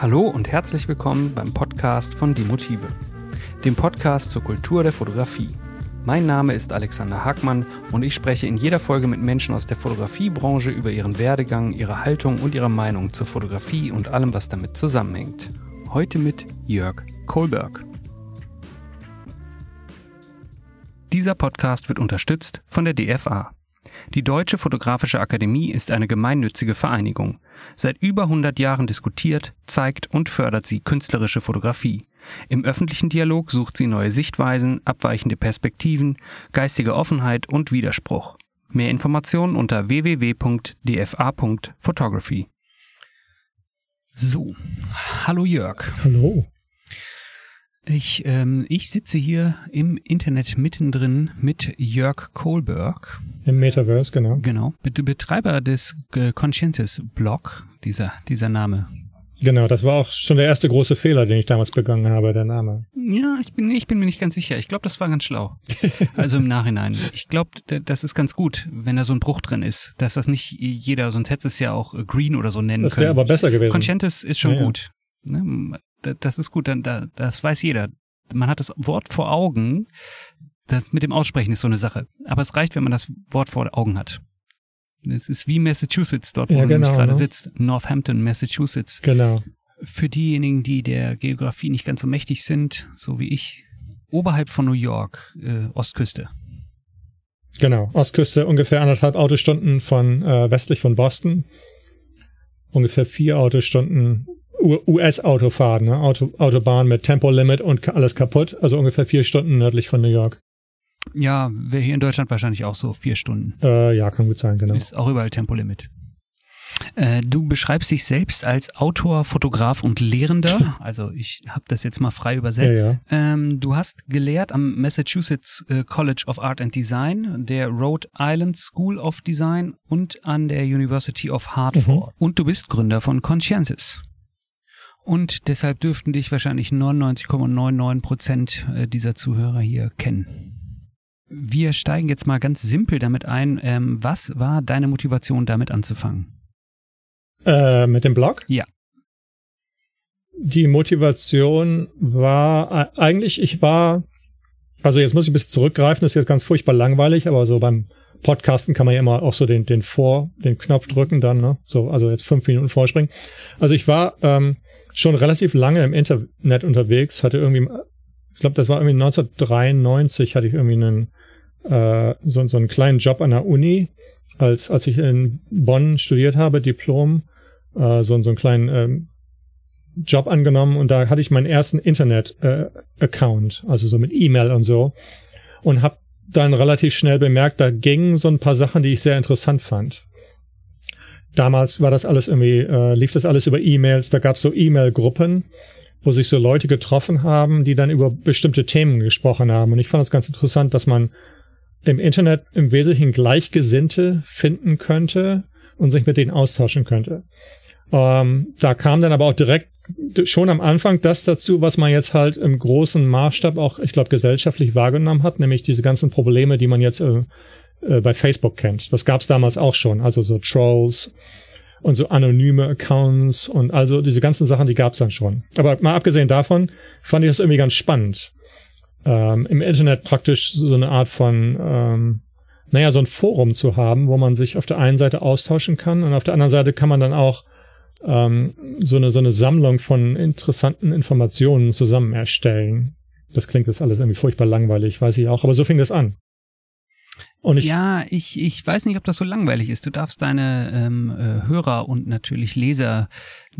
Hallo und herzlich willkommen beim Podcast von Die Motive, dem Podcast zur Kultur der Fotografie. Mein Name ist Alexander Hagmann und ich spreche in jeder Folge mit Menschen aus der Fotografiebranche über ihren Werdegang, ihre Haltung und ihre Meinung zur Fotografie und allem, was damit zusammenhängt. Heute mit Jörg Kohlberg. Dieser Podcast wird unterstützt von der DFA. Die Deutsche Fotografische Akademie ist eine gemeinnützige Vereinigung. Seit über 100 Jahren diskutiert, zeigt und fördert sie künstlerische Fotografie. Im öffentlichen Dialog sucht sie neue Sichtweisen, abweichende Perspektiven, geistige Offenheit und Widerspruch. Mehr Informationen unter www.dfa.photography. So, hallo Jörg. Hallo. Ich, ähm, ich sitze hier im Internet mittendrin mit Jörg Kohlberg. Im Metaverse, genau. Genau. Betreiber des äh, Conscientis Blog, dieser, dieser Name. Genau, das war auch schon der erste große Fehler, den ich damals begangen habe, der Name. Ja, ich bin, ich bin mir nicht ganz sicher. Ich glaube, das war ganz schlau. Also im Nachhinein. Ich glaube, das ist ganz gut, wenn da so ein Bruch drin ist, dass das nicht jeder, sonst hätte es ja auch Green oder so nennen das können. Das wäre aber besser gewesen. Conscientis ist schon ja, gut. Ne? Das ist gut, dann, das weiß jeder. Man hat das Wort vor Augen. Das mit dem Aussprechen ist so eine Sache. Aber es reicht, wenn man das Wort vor Augen hat. Es ist wie Massachusetts, dort wo ja, genau, gerade ne? sitzt. Northampton, Massachusetts. Genau. Für diejenigen, die der Geografie nicht ganz so mächtig sind, so wie ich, oberhalb von New York, äh, Ostküste. Genau, Ostküste, ungefähr anderthalb Autostunden von äh, westlich von Boston. Ungefähr vier Autostunden US-Autofahrt, ne? Auto, Autobahn mit Tempolimit und alles kaputt. Also ungefähr vier Stunden nördlich von New York. Ja, wäre hier in Deutschland wahrscheinlich auch so vier Stunden. Äh, ja, kann gut sein, genau. Ist auch überall Tempolimit. Äh, du beschreibst dich selbst als Autor, Fotograf und Lehrender. Also ich habe das jetzt mal frei übersetzt. Ja, ja. Ähm, du hast gelehrt am Massachusetts äh, College of Art and Design, der Rhode Island School of Design und an der University of Hartford. Mhm. Und du bist Gründer von Consciences. Und deshalb dürften dich wahrscheinlich 99,99 Prozent äh, dieser Zuhörer hier kennen. Wir steigen jetzt mal ganz simpel damit ein. Ähm, was war deine Motivation, damit anzufangen? Äh, mit dem Blog? Ja. Die Motivation war äh, eigentlich, ich war, also jetzt muss ich ein bisschen zurückgreifen, das ist jetzt ganz furchtbar langweilig, aber so beim Podcasten kann man ja immer auch so den, den Vor, den Knopf drücken dann, ne? So, also jetzt fünf Minuten vorspringen. Also ich war ähm, schon relativ lange im Internet unterwegs, hatte irgendwie, ich glaube, das war irgendwie 1993, hatte ich irgendwie einen äh, so, so einen kleinen Job an der Uni, als, als ich in Bonn studiert habe, Diplom, äh, so, so einen kleinen ähm, Job angenommen und da hatte ich meinen ersten Internet-Account, äh, also so mit E-Mail und so und habe dann relativ schnell bemerkt, da gingen so ein paar Sachen, die ich sehr interessant fand. Damals war das alles irgendwie, äh, lief das alles über E-Mails, da gab es so E-Mail-Gruppen, wo sich so Leute getroffen haben, die dann über bestimmte Themen gesprochen haben. Und ich fand es ganz interessant, dass man im Internet im Wesentlichen Gleichgesinnte finden könnte und sich mit denen austauschen könnte. Ähm, da kam dann aber auch direkt schon am Anfang das dazu, was man jetzt halt im großen Maßstab auch, ich glaube, gesellschaftlich wahrgenommen hat, nämlich diese ganzen Probleme, die man jetzt äh, äh, bei Facebook kennt. Das gab es damals auch schon, also so Trolls und so anonyme Accounts und also diese ganzen Sachen, die gab es dann schon. Aber mal abgesehen davon fand ich das irgendwie ganz spannend ähm, im Internet praktisch so eine Art von, ähm, naja, so ein Forum zu haben, wo man sich auf der einen Seite austauschen kann und auf der anderen Seite kann man dann auch ähm, so, eine, so eine Sammlung von interessanten Informationen zusammen erstellen. Das klingt jetzt alles irgendwie furchtbar langweilig, weiß ich auch, aber so fing das an. Und ich, ja, ich, ich weiß nicht, ob das so langweilig ist. Du darfst deine ähm, äh, Hörer und natürlich Leser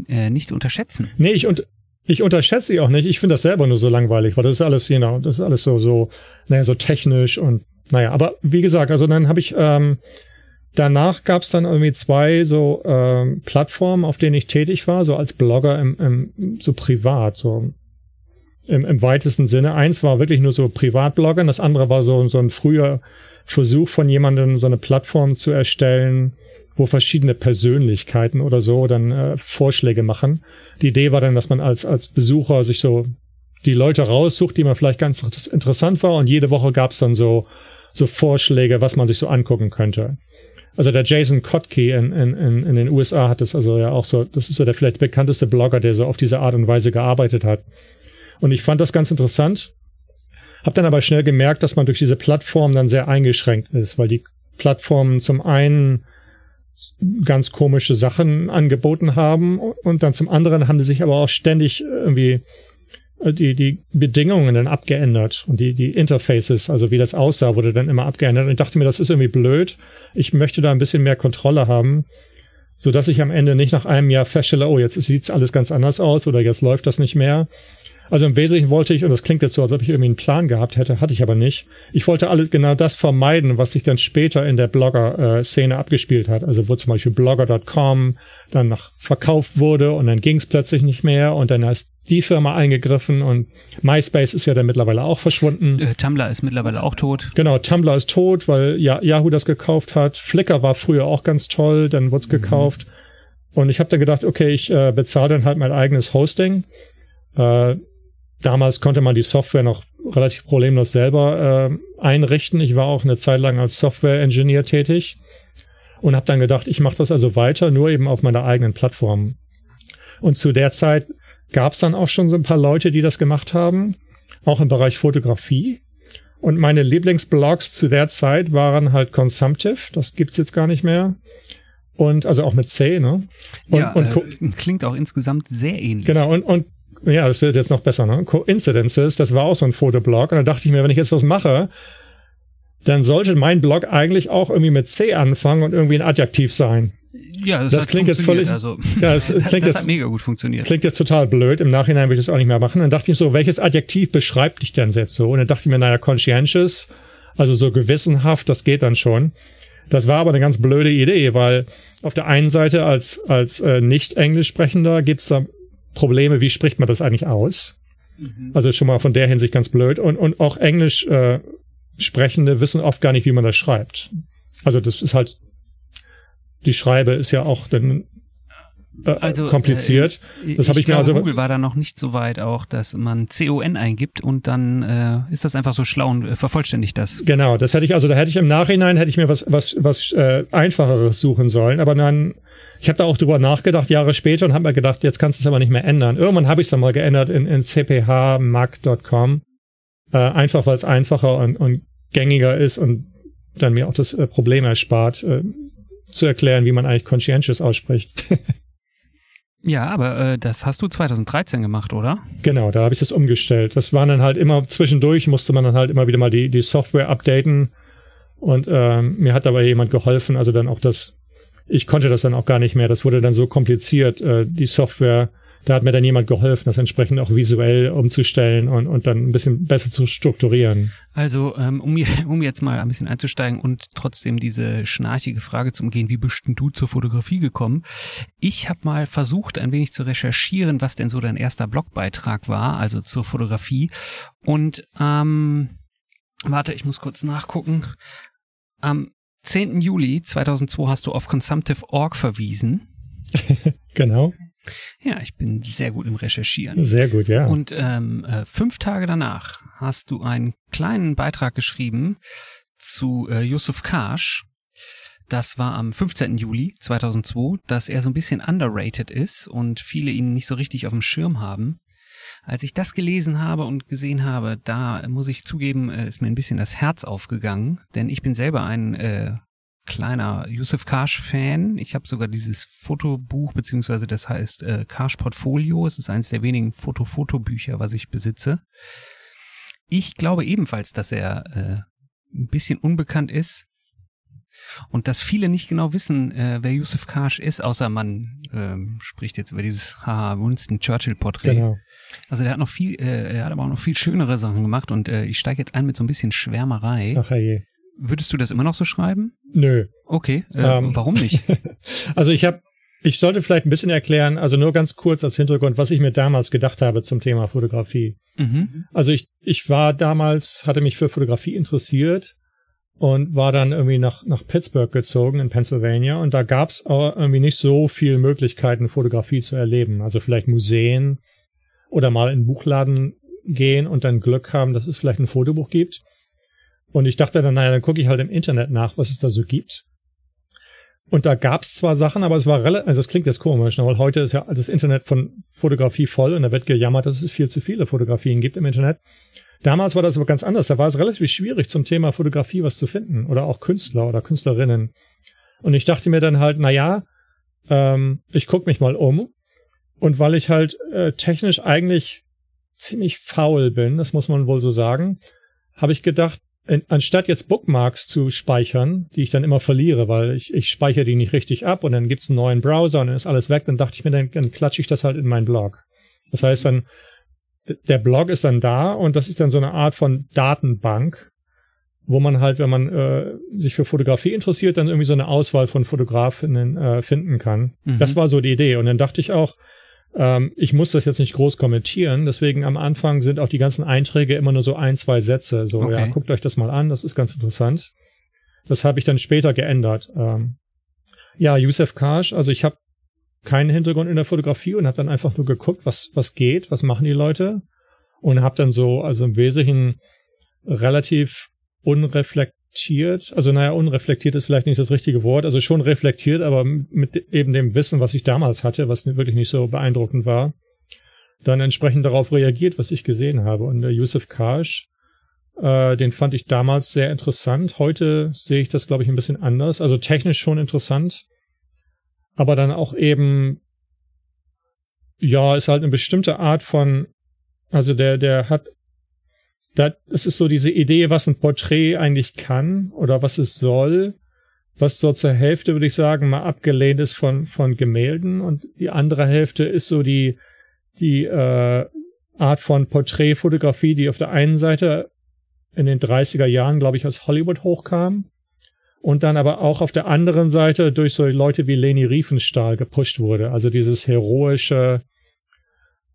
äh, nicht unterschätzen. Nee, ich, und, ich unterschätze sie auch nicht. Ich finde das selber nur so langweilig, weil das ist alles, genau, das ist alles so, so, naja, so technisch und naja, aber wie gesagt, also dann habe ich, ähm, danach gab es dann irgendwie zwei so ähm, Plattformen, auf denen ich tätig war, so als Blogger im, im so privat, so im, im weitesten Sinne. Eins war wirklich nur so Privatblogger, das andere war so, so ein früher Versuch von jemandem, so eine Plattform zu erstellen, wo verschiedene Persönlichkeiten oder so dann äh, Vorschläge machen. Die Idee war dann, dass man als, als Besucher sich so die Leute raussucht, die man vielleicht ganz interessant war und jede Woche gab es dann so, so Vorschläge, was man sich so angucken könnte. Also der Jason Kotke in, in, in, den USA hat das also ja auch so, das ist so der vielleicht bekannteste Blogger, der so auf diese Art und Weise gearbeitet hat. Und ich fand das ganz interessant, hab dann aber schnell gemerkt, dass man durch diese Plattform dann sehr eingeschränkt ist, weil die Plattformen zum einen ganz komische Sachen angeboten haben und dann zum anderen haben die sich aber auch ständig irgendwie die, die Bedingungen dann abgeändert und die, die Interfaces, also wie das aussah, wurde dann immer abgeändert. Und ich dachte mir, das ist irgendwie blöd. Ich möchte da ein bisschen mehr Kontrolle haben, so dass ich am Ende nicht nach einem Jahr feststelle, oh, jetzt sieht's alles ganz anders aus oder jetzt läuft das nicht mehr. Also im Wesentlichen wollte ich, und das klingt jetzt so, als ob ich irgendwie einen Plan gehabt hätte, hatte ich aber nicht. Ich wollte alles genau das vermeiden, was sich dann später in der Blogger-Szene abgespielt hat. Also wo zum Beispiel Blogger.com dann nach verkauft wurde und dann ging es plötzlich nicht mehr und dann ist die Firma eingegriffen und MySpace ist ja dann mittlerweile auch verschwunden. Äh, Tumblr ist mittlerweile auch tot. Genau, Tumblr ist tot, weil ja, Yahoo das gekauft hat. Flickr war früher auch ganz toll, dann wurde es mhm. gekauft. Und ich habe dann gedacht, okay, ich äh, bezahle dann halt mein eigenes Hosting. Äh, Damals konnte man die Software noch relativ problemlos selber äh, einrichten. Ich war auch eine Zeit lang als Software-Engineer tätig und habe dann gedacht, ich mache das also weiter, nur eben auf meiner eigenen Plattform. Und zu der Zeit gab es dann auch schon so ein paar Leute, die das gemacht haben, auch im Bereich Fotografie. Und meine Lieblingsblogs zu der Zeit waren halt Consumptive, das gibt's jetzt gar nicht mehr. Und also auch mit C, ne? Und, ja, und äh, klingt auch insgesamt sehr ähnlich. Genau, und, und ja, das wird jetzt noch besser, ne? Coincidences, das war auch so ein Fotoblog. Und da dachte ich mir, wenn ich jetzt was mache, dann sollte mein Blog eigentlich auch irgendwie mit C anfangen und irgendwie ein Adjektiv sein. Ja, das, das klingt jetzt völlig. Also, ja, das, das, klingt das jetzt, hat mega gut funktioniert. Klingt jetzt total blöd. Im Nachhinein will ich das auch nicht mehr machen. Dann dachte ich so, welches Adjektiv beschreibt dich denn jetzt so? Und dann dachte ich mir, naja, conscientious, also so gewissenhaft, das geht dann schon. Das war aber eine ganz blöde Idee, weil auf der einen Seite als als äh, nicht Englisch sprechender gibt's da Probleme, wie spricht man das eigentlich aus? Mhm. Also schon mal von der Hinsicht ganz blöd. Und, und auch Englisch äh, Sprechende wissen oft gar nicht, wie man das schreibt. Also das ist halt, die Schreibe ist ja auch dann äh, also, kompliziert. Äh, das habe ich, ich mir also Google war da noch nicht so weit auch, dass man CON eingibt und dann äh, ist das einfach so schlau und äh, vervollständigt das. Genau, das hätte ich also da hätte ich im Nachhinein hätte ich mir was was was äh, einfacheres suchen sollen, aber dann ich habe da auch drüber nachgedacht Jahre später und habe mir gedacht, jetzt kannst du es aber nicht mehr ändern. Irgendwann habe ich es dann mal geändert in, in cphmac.com, äh, einfach weil es einfacher und, und gängiger ist und dann mir auch das äh, Problem erspart, äh, zu erklären, wie man eigentlich conscientious ausspricht. Ja, aber äh, das hast du 2013 gemacht, oder? Genau, da habe ich das umgestellt. Das waren dann halt immer zwischendurch, musste man dann halt immer wieder mal die, die Software updaten. Und ähm, mir hat dabei jemand geholfen, also dann auch das, ich konnte das dann auch gar nicht mehr. Das wurde dann so kompliziert, äh, die Software da hat mir dann jemand geholfen, das entsprechend auch visuell umzustellen und, und dann ein bisschen besser zu strukturieren. Also, ähm, um, um jetzt mal ein bisschen einzusteigen und trotzdem diese schnarchige Frage zu umgehen, wie bist denn du zur Fotografie gekommen? Ich habe mal versucht, ein wenig zu recherchieren, was denn so dein erster Blogbeitrag war, also zur Fotografie. Und ähm, warte, ich muss kurz nachgucken. Am 10. Juli 2002 hast du auf Consumptive.org verwiesen. genau. Ja, ich bin sehr gut im Recherchieren. Sehr gut, ja. Und ähm, äh, fünf Tage danach hast du einen kleinen Beitrag geschrieben zu äh, Yusuf Kash. Das war am 15. Juli 2002, dass er so ein bisschen underrated ist und viele ihn nicht so richtig auf dem Schirm haben. Als ich das gelesen habe und gesehen habe, da muss ich zugeben, äh, ist mir ein bisschen das Herz aufgegangen, denn ich bin selber ein äh, kleiner Yusuf Karsh-Fan. Ich habe sogar dieses Fotobuch, beziehungsweise das heißt äh, Karsh Portfolio. Es ist eines der wenigen Foto-Fotobücher, was ich besitze. Ich glaube ebenfalls, dass er äh, ein bisschen unbekannt ist und dass viele nicht genau wissen, äh, wer Yusuf Karsh ist, außer man äh, spricht jetzt über dieses Haha Winston Churchill Porträt. Genau. Also der hat noch viel, äh, er hat aber auch noch viel schönere Sachen gemacht und äh, ich steige jetzt ein mit so ein bisschen Schwärmerei. Ach je. Würdest du das immer noch so schreiben? Nö. Okay, äh, ähm, warum nicht? also ich habe, ich sollte vielleicht ein bisschen erklären, also nur ganz kurz als Hintergrund, was ich mir damals gedacht habe zum Thema Fotografie. Mhm. Also ich, ich war damals, hatte mich für Fotografie interessiert und war dann irgendwie nach, nach Pittsburgh gezogen in Pennsylvania und da gab's auch irgendwie nicht so viele Möglichkeiten, Fotografie zu erleben. Also vielleicht Museen oder mal in Buchladen gehen und dann Glück haben, dass es vielleicht ein Fotobuch gibt. Und ich dachte dann, naja, dann gucke ich halt im Internet nach, was es da so gibt. Und da gab's zwar Sachen, aber es war relativ, also das klingt jetzt komisch, ne, weil heute ist ja das Internet von Fotografie voll und da wird gejammert, dass es viel zu viele Fotografien gibt im Internet. Damals war das aber ganz anders. Da war es relativ schwierig zum Thema Fotografie was zu finden oder auch Künstler oder Künstlerinnen. Und ich dachte mir dann halt, na ja, ähm, ich guck mich mal um. Und weil ich halt äh, technisch eigentlich ziemlich faul bin, das muss man wohl so sagen, habe ich gedacht, in, anstatt jetzt Bookmarks zu speichern, die ich dann immer verliere, weil ich, ich speichere die nicht richtig ab und dann gibt's einen neuen Browser und dann ist alles weg, dann dachte ich mir, dann, dann klatsche ich das halt in meinen Blog. Das heißt dann, der Blog ist dann da und das ist dann so eine Art von Datenbank, wo man halt, wenn man äh, sich für Fotografie interessiert, dann irgendwie so eine Auswahl von Fotografinnen äh, finden kann. Mhm. Das war so die Idee. Und dann dachte ich auch, ähm, ich muss das jetzt nicht groß kommentieren, deswegen am Anfang sind auch die ganzen Einträge immer nur so ein, zwei Sätze. So, okay. ja, guckt euch das mal an, das ist ganz interessant. Das habe ich dann später geändert. Ähm, ja, Yusef Kash, also ich habe keinen Hintergrund in der Fotografie und habe dann einfach nur geguckt, was was geht, was machen die Leute und habe dann so also im Wesentlichen relativ unreflektiert, also naja, unreflektiert ist vielleicht nicht das richtige Wort, also schon reflektiert, aber mit eben dem Wissen, was ich damals hatte, was wirklich nicht so beeindruckend war, dann entsprechend darauf reagiert, was ich gesehen habe. Und der Yusuf Kash, äh, den fand ich damals sehr interessant. Heute sehe ich das, glaube ich, ein bisschen anders. Also technisch schon interessant, aber dann auch eben, ja, ist halt eine bestimmte Art von, also der, der hat das ist so diese Idee, was ein Porträt eigentlich kann oder was es soll, was so zur Hälfte, würde ich sagen, mal abgelehnt ist von, von Gemälden und die andere Hälfte ist so die, die äh, Art von Porträtfotografie, die auf der einen Seite in den 30er Jahren, glaube ich, aus Hollywood hochkam und dann aber auch auf der anderen Seite durch so Leute wie Leni Riefenstahl gepusht wurde. Also dieses heroische,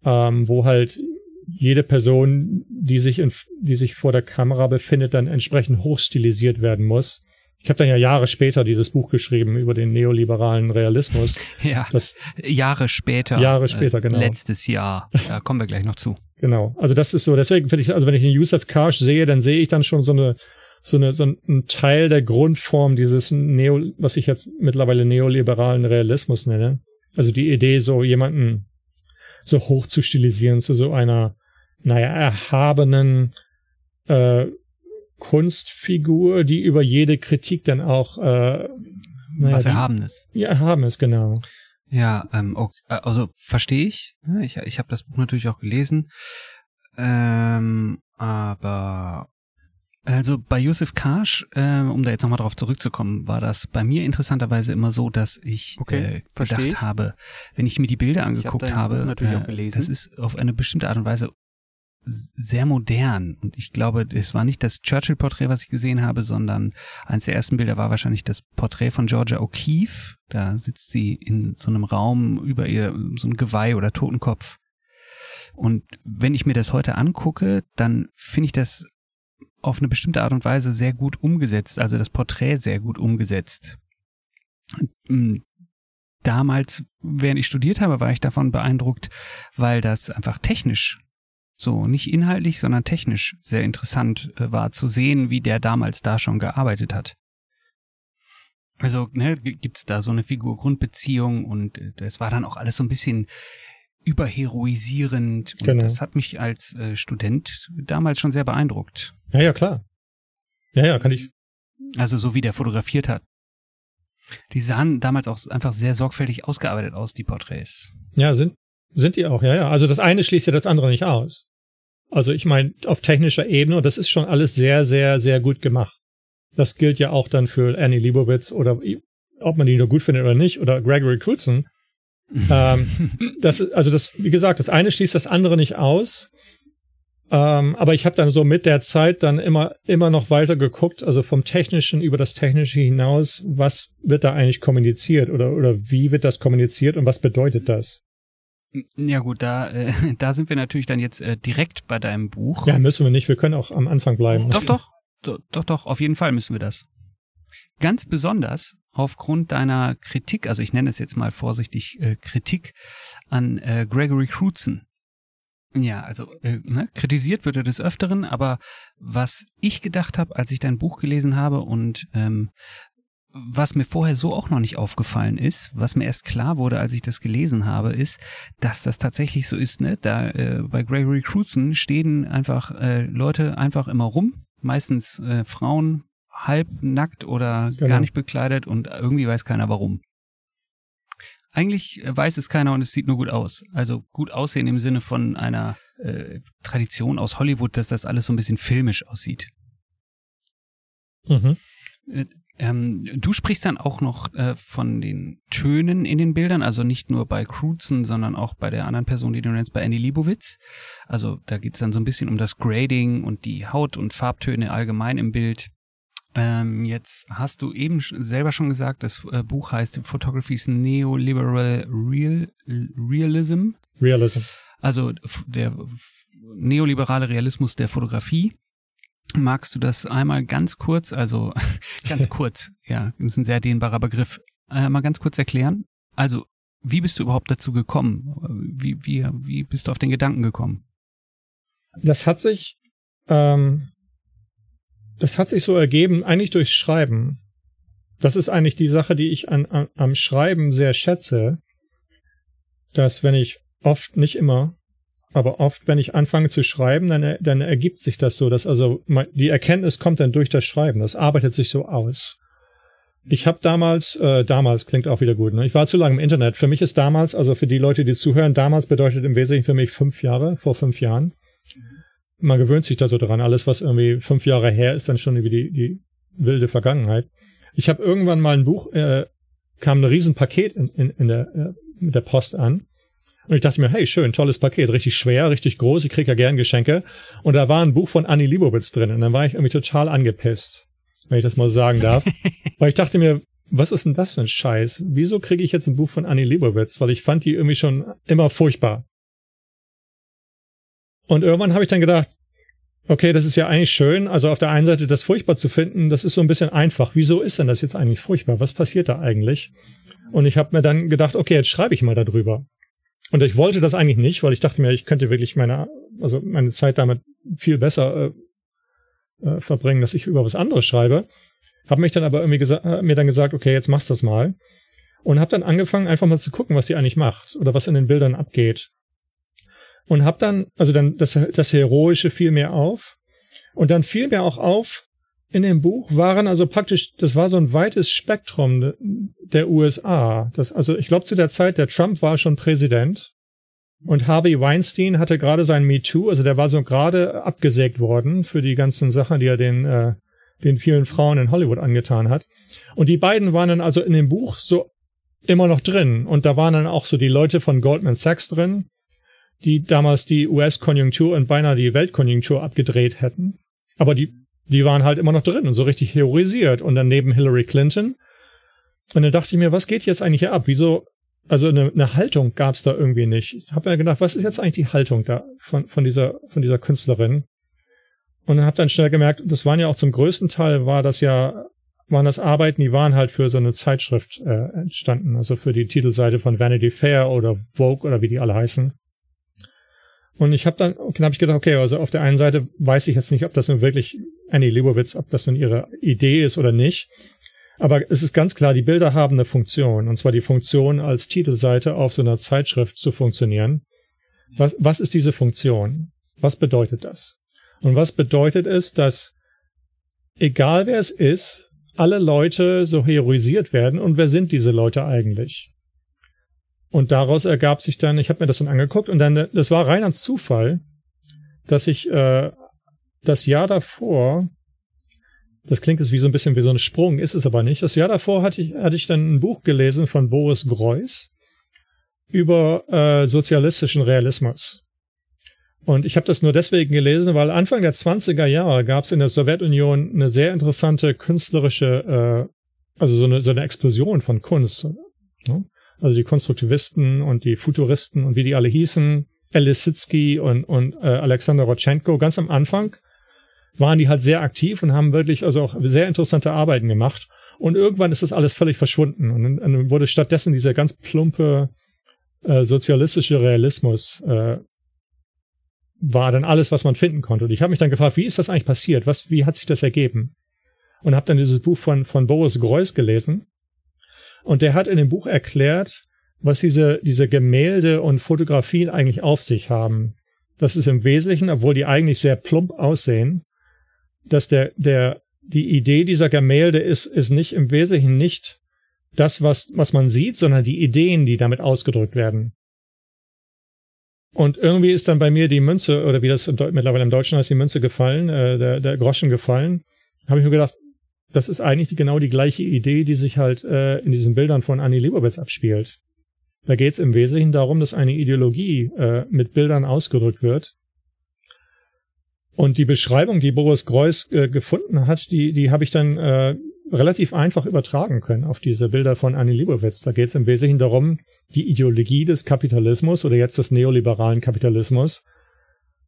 ähm, wo halt jede Person, die sich in, die sich vor der Kamera befindet, dann entsprechend hochstilisiert werden muss. Ich habe dann ja Jahre später dieses Buch geschrieben über den neoliberalen Realismus. Ja, das, Jahre später. Jahre später, genau. Letztes Jahr. Da kommen wir gleich noch zu. Genau. Also das ist so, deswegen finde ich, also wenn ich den Yusuf Karsh sehe, dann sehe ich dann schon so eine, so eine, so ein Teil der Grundform dieses Neo, was ich jetzt mittlerweile neoliberalen Realismus nenne. Also die Idee, so jemanden so hoch zu stilisieren zu so einer, naja, erhabenen äh, Kunstfigur, die über jede Kritik dann auch äh, naja, was Erhabenes. Ja, Erhabenes, genau. Ja, ähm, okay, also verstehe ich. Ich, ich habe das Buch natürlich auch gelesen. Ähm, aber also bei Yusuf Kash, äh, um da jetzt nochmal drauf zurückzukommen, war das bei mir interessanterweise immer so, dass ich okay, äh, gedacht ich. habe, wenn ich mir die Bilder angeguckt hab habe, natürlich äh, auch gelesen. das ist auf eine bestimmte Art und Weise sehr modern. Und ich glaube, es war nicht das Churchill-Porträt, was ich gesehen habe, sondern eines der ersten Bilder war wahrscheinlich das Porträt von Georgia O'Keeffe. Da sitzt sie in so einem Raum über ihr, so ein Geweih oder Totenkopf. Und wenn ich mir das heute angucke, dann finde ich das auf eine bestimmte Art und Weise sehr gut umgesetzt, also das Porträt sehr gut umgesetzt. Mm, damals, während ich studiert habe, war ich davon beeindruckt, weil das einfach technisch so nicht inhaltlich, sondern technisch sehr interessant äh, war zu sehen, wie der damals da schon gearbeitet hat. Also ne, gibt's da so eine Figur-Grundbeziehung und äh, das war dann auch alles so ein bisschen überheroisierend. Und genau. das hat mich als äh, Student damals schon sehr beeindruckt. Ja, ja, klar. Ja, ja, kann ich. Also so wie der fotografiert hat. Die sahen damals auch einfach sehr sorgfältig ausgearbeitet aus, die Porträts. Ja, sind, sind die auch, ja, ja. Also das eine schließt ja das andere nicht aus. Also ich meine, auf technischer Ebene, und das ist schon alles sehr, sehr, sehr gut gemacht. Das gilt ja auch dann für Annie Leibovitz oder ob man die nur gut findet oder nicht, oder Gregory Crutzen ähm, das, also das, wie gesagt, das eine schließt das andere nicht aus. Ähm, aber ich habe dann so mit der Zeit dann immer immer noch weiter geguckt, also vom Technischen über das Technische hinaus, was wird da eigentlich kommuniziert oder oder wie wird das kommuniziert und was bedeutet das? Ja gut, da äh, da sind wir natürlich dann jetzt äh, direkt bei deinem Buch. Ja, müssen wir nicht. Wir können auch am Anfang bleiben. Doch, doch, doch, doch, doch. Auf jeden Fall müssen wir das. Ganz besonders aufgrund deiner Kritik, also ich nenne es jetzt mal vorsichtig äh, Kritik an äh, Gregory Crutzen. Ja, also äh, ne, kritisiert wird er des Öfteren, aber was ich gedacht habe, als ich dein Buch gelesen habe und ähm, was mir vorher so auch noch nicht aufgefallen ist, was mir erst klar wurde, als ich das gelesen habe, ist, dass das tatsächlich so ist. Ne? Da äh, bei Gregory Crutzen stehen einfach äh, Leute einfach immer rum, meistens äh, Frauen halb nackt oder genau. gar nicht bekleidet und irgendwie weiß keiner warum. Eigentlich weiß es keiner und es sieht nur gut aus. Also gut aussehen im Sinne von einer äh, Tradition aus Hollywood, dass das alles so ein bisschen filmisch aussieht. Mhm. Äh, ähm, du sprichst dann auch noch äh, von den Tönen in den Bildern, also nicht nur bei Crutzen, sondern auch bei der anderen Person, die du nennst, bei Andy Liebowitz. Also da geht es dann so ein bisschen um das Grading und die Haut- und Farbtöne allgemein im Bild. Ähm, jetzt hast du eben selber schon gesagt, das äh, Buch heißt Photography's Neoliberal Real, Realism. Realism. Also der neoliberale Realismus der Fotografie. Magst du das einmal ganz kurz, also ganz kurz, ja, das ist ein sehr dehnbarer Begriff, äh, mal ganz kurz erklären? Also, wie bist du überhaupt dazu gekommen? Wie, wie, wie bist du auf den Gedanken gekommen? Das hat sich, ähm, das hat sich so ergeben, eigentlich durchs Schreiben. Das ist eigentlich die Sache, die ich an, an, am Schreiben sehr schätze, dass wenn ich oft, nicht immer, aber oft, wenn ich anfange zu schreiben, dann, dann ergibt sich das so, dass also die Erkenntnis kommt dann durch das Schreiben. Das arbeitet sich so aus. Ich habe damals, äh, damals klingt auch wieder gut, ne? ich war zu lange im Internet. Für mich ist damals, also für die Leute, die zuhören, damals bedeutet im Wesentlichen für mich fünf Jahre, vor fünf Jahren. Man gewöhnt sich da so dran. Alles, was irgendwie fünf Jahre her ist, dann schon irgendwie die, die wilde Vergangenheit. Ich habe irgendwann mal ein Buch, äh, kam ein Riesenpaket in, in, in der, äh, mit der Post an und ich dachte mir, hey, schön, tolles Paket, richtig schwer, richtig groß, ich krieg ja gern Geschenke. Und da war ein Buch von Annie Liebowitz drin. Und dann war ich irgendwie total angepisst, wenn ich das mal sagen darf. Weil ich dachte mir, was ist denn das für ein Scheiß? Wieso kriege ich jetzt ein Buch von Annie Liebowitz? Weil ich fand die irgendwie schon immer furchtbar. Und irgendwann habe ich dann gedacht, okay, das ist ja eigentlich schön. Also auf der einen Seite das furchtbar zu finden, das ist so ein bisschen einfach. Wieso ist denn das jetzt eigentlich furchtbar? Was passiert da eigentlich? Und ich habe mir dann gedacht, okay, jetzt schreibe ich mal darüber. Und ich wollte das eigentlich nicht, weil ich dachte mir, ich könnte wirklich meine, also meine Zeit damit viel besser äh, äh, verbringen, dass ich über was anderes schreibe. Habe mich dann aber irgendwie äh, mir dann gesagt, okay, jetzt machst das mal. Und habe dann angefangen, einfach mal zu gucken, was sie eigentlich macht oder was in den Bildern abgeht. Und habe dann, also dann das, das Heroische fiel mir auf. Und dann fiel mir auch auf, in dem Buch waren also praktisch, das war so ein weites Spektrum der USA. Das, also ich glaube zu der Zeit, der Trump war schon Präsident und Harvey Weinstein hatte gerade sein Me Too, also der war so gerade abgesägt worden für die ganzen Sachen, die er den, äh, den vielen Frauen in Hollywood angetan hat. Und die beiden waren dann also in dem Buch so immer noch drin. Und da waren dann auch so die Leute von Goldman Sachs drin, die damals die US-Konjunktur und beinahe die Weltkonjunktur abgedreht hätten. Aber die die waren halt immer noch drin und so richtig heroisiert. Und dann neben Hillary Clinton. Und dann dachte ich mir, was geht jetzt eigentlich hier ab? Wieso? Also eine, eine Haltung gab es da irgendwie nicht. Ich habe mir gedacht, was ist jetzt eigentlich die Haltung da von, von, dieser, von dieser Künstlerin? Und dann habe dann schnell gemerkt, das waren ja auch zum größten Teil, war das ja, waren das Arbeiten, die waren halt für so eine Zeitschrift äh, entstanden. Also für die Titelseite von Vanity Fair oder Vogue oder wie die alle heißen. Und ich habe dann, dann habe ich gedacht, okay, also auf der einen Seite weiß ich jetzt nicht, ob das nun wirklich Annie Leibovitz, ob das nun ihre Idee ist oder nicht. Aber es ist ganz klar, die Bilder haben eine Funktion, und zwar die Funktion, als Titelseite auf so einer Zeitschrift zu funktionieren. Was, was ist diese Funktion? Was bedeutet das? Und was bedeutet es, dass egal wer es ist, alle Leute so heroisiert werden und wer sind diese Leute eigentlich? Und daraus ergab sich dann, ich habe mir das dann angeguckt und dann, das war reiner Zufall, dass ich äh, das Jahr davor, das klingt jetzt wie so ein bisschen wie so ein Sprung, ist es aber nicht. Das Jahr davor hatte ich, hatte ich dann ein Buch gelesen von Boris Greuß über äh, sozialistischen Realismus. Und ich habe das nur deswegen gelesen, weil Anfang der 20er Jahre gab es in der Sowjetunion eine sehr interessante künstlerische, äh, also so eine, so eine Explosion von Kunst. Ne? Also die Konstruktivisten und die Futuristen und wie die alle hießen, Elisitsky und, und äh, Alexander Rodchenko, ganz am Anfang waren die halt sehr aktiv und haben wirklich also auch sehr interessante Arbeiten gemacht. Und irgendwann ist das alles völlig verschwunden und dann wurde stattdessen dieser ganz plumpe äh, sozialistische Realismus äh, war dann alles, was man finden konnte. Und ich habe mich dann gefragt, wie ist das eigentlich passiert? Was, wie hat sich das ergeben? und habe dann dieses Buch von, von Boris Greuß gelesen. Und der hat in dem Buch erklärt, was diese, diese Gemälde und Fotografien eigentlich auf sich haben. Das ist im Wesentlichen, obwohl die eigentlich sehr plump aussehen, dass der, der, die Idee dieser Gemälde ist, ist nicht im Wesentlichen nicht das, was, was man sieht, sondern die Ideen, die damit ausgedrückt werden. Und irgendwie ist dann bei mir die Münze, oder wie das mittlerweile im Deutschen heißt, die Münze gefallen, äh, der, der Groschen gefallen. Habe ich mir gedacht, das ist eigentlich genau die gleiche Idee, die sich halt äh, in diesen Bildern von Annie Leibovitz abspielt. Da geht es im Wesentlichen darum, dass eine Ideologie äh, mit Bildern ausgedrückt wird. Und die Beschreibung, die Boris Greuß äh, gefunden hat, die, die habe ich dann äh, relativ einfach übertragen können auf diese Bilder von Annie Leibovitz. Da geht es im Wesentlichen darum, die Ideologie des Kapitalismus oder jetzt des neoliberalen Kapitalismus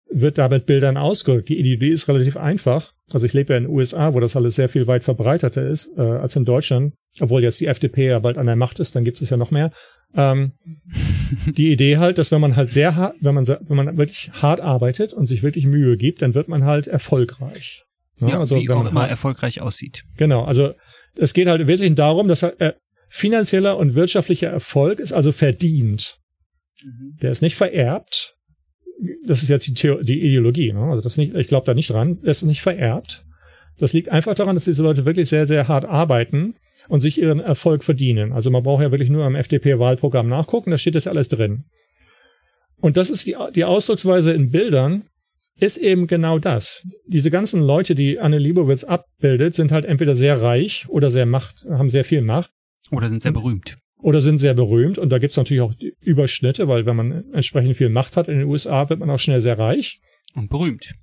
wird da mit Bildern ausgedrückt. Die Ideologie ist relativ einfach. Also ich lebe ja in den USA, wo das alles sehr viel weit verbreiteter ist äh, als in Deutschland. Obwohl jetzt die FDP ja bald an der Macht ist, dann gibt es ja noch mehr. Ähm, die Idee halt, dass wenn man halt sehr hart, wenn man, wenn man wirklich hart arbeitet und sich wirklich Mühe gibt, dann wird man halt erfolgreich. Ja, ja also wie auch immer erfolgreich aussieht. Genau, also es geht halt wesentlich darum, dass äh, finanzieller und wirtschaftlicher Erfolg ist also verdient. Mhm. Der ist nicht vererbt. Das ist jetzt die, Theor die Ideologie. Ne? Also das nicht, ich glaube da nicht dran. Das ist nicht vererbt. Das liegt einfach daran, dass diese Leute wirklich sehr, sehr hart arbeiten und sich ihren Erfolg verdienen. Also man braucht ja wirklich nur am FDP-Wahlprogramm nachgucken, da steht das alles drin. Und das ist die, die Ausdrucksweise in Bildern, ist eben genau das. Diese ganzen Leute, die Anne Liebowitz abbildet, sind halt entweder sehr reich oder sehr Macht, haben sehr viel Macht. Oder sind sehr berühmt. Oder sind sehr berühmt. Und da gibt's natürlich auch Überschnitte, weil wenn man entsprechend viel Macht hat in den USA, wird man auch schnell sehr reich. Und berühmt.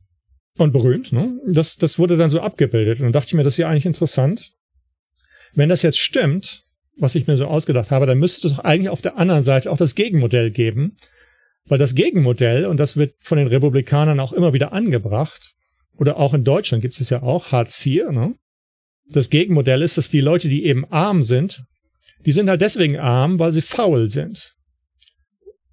Und berühmt, ne? Das, das wurde dann so abgebildet. Und dann dachte ich mir, das ist ja eigentlich interessant. Wenn das jetzt stimmt, was ich mir so ausgedacht habe, dann müsste es doch eigentlich auf der anderen Seite auch das Gegenmodell geben. Weil das Gegenmodell, und das wird von den Republikanern auch immer wieder angebracht, oder auch in Deutschland gibt es ja auch Hartz IV, ne? Das Gegenmodell ist, dass die Leute, die eben arm sind, die sind halt deswegen arm, weil sie faul sind.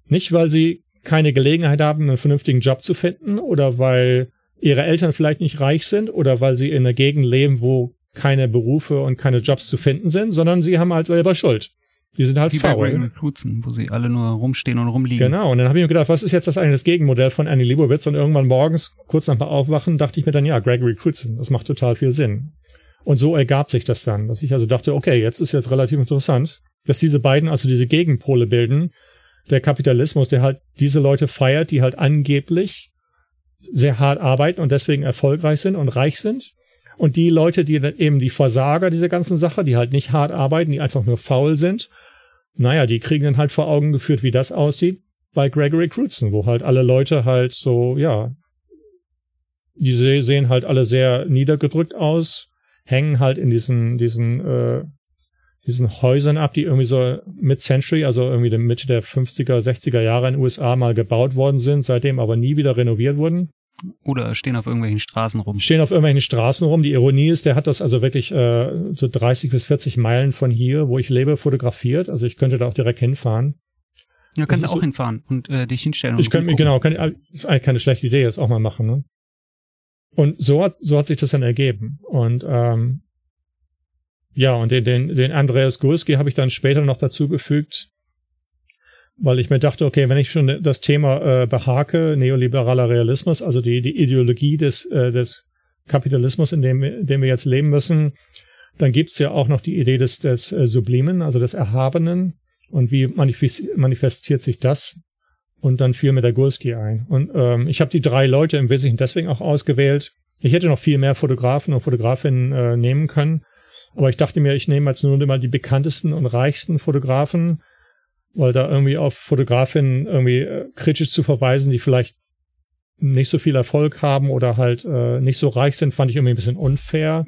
Nicht, weil sie keine Gelegenheit haben, einen vernünftigen Job zu finden oder weil ihre Eltern vielleicht nicht reich sind oder weil sie in einer Gegend leben, wo keine Berufe und keine Jobs zu finden sind, sondern sie haben halt selber Schuld. Die sind halt Wie faul. Bei Recruitsen, wo sie alle nur rumstehen und rumliegen. Genau, und dann habe ich mir gedacht, was ist jetzt das eigentlich das Gegenmodell von Annie Leibovitz? Und irgendwann morgens, kurz nach dem Aufwachen, dachte ich mir dann, ja, Gregory Crutzen, das macht total viel Sinn. Und so ergab sich das dann, dass ich also dachte, okay, jetzt ist jetzt relativ interessant, dass diese beiden also diese Gegenpole bilden. Der Kapitalismus, der halt diese Leute feiert, die halt angeblich sehr hart arbeiten und deswegen erfolgreich sind und reich sind. Und die Leute, die dann eben die Versager dieser ganzen Sache, die halt nicht hart arbeiten, die einfach nur faul sind, naja, die kriegen dann halt vor Augen geführt, wie das aussieht bei Gregory Crutzen, wo halt alle Leute halt so, ja, die sehen halt alle sehr niedergedrückt aus, hängen halt in diesen, diesen, äh, diesen Häusern ab, die irgendwie so mid-century, also irgendwie Mitte der 50er, 60er Jahre in den USA mal gebaut worden sind, seitdem aber nie wieder renoviert wurden. Oder stehen auf irgendwelchen Straßen rum. Stehen auf irgendwelchen Straßen rum. Die Ironie ist, der hat das also wirklich äh, so 30 bis 40 Meilen von hier, wo ich lebe, fotografiert. Also ich könnte da auch direkt hinfahren. Ja, kannst du auch so, hinfahren und äh, dich hinstellen. ich könnte mir, genau, kann, ist eigentlich keine schlechte Idee, das auch mal machen. Ne? Und so hat, so hat sich das dann ergeben. Und ähm, ja, und den, den, den Andreas Gurski habe ich dann später noch dazu gefügt, weil ich mir dachte, okay, wenn ich schon das Thema äh, behake, neoliberaler Realismus, also die, die Ideologie des, äh, des Kapitalismus, in dem, in dem wir jetzt leben müssen, dann gibt's ja auch noch die Idee des, des äh, Sublimen, also des Erhabenen. Und wie manifestiert sich das? Und dann fiel mir der Gurski ein. Und ähm, ich habe die drei Leute im Wesentlichen deswegen auch ausgewählt. Ich hätte noch viel mehr Fotografen und Fotografinnen äh, nehmen können. Aber ich dachte mir, ich nehme jetzt nur mal die bekanntesten und reichsten Fotografen, weil da irgendwie auf Fotografinnen irgendwie äh, kritisch zu verweisen, die vielleicht nicht so viel Erfolg haben oder halt äh, nicht so reich sind, fand ich irgendwie ein bisschen unfair.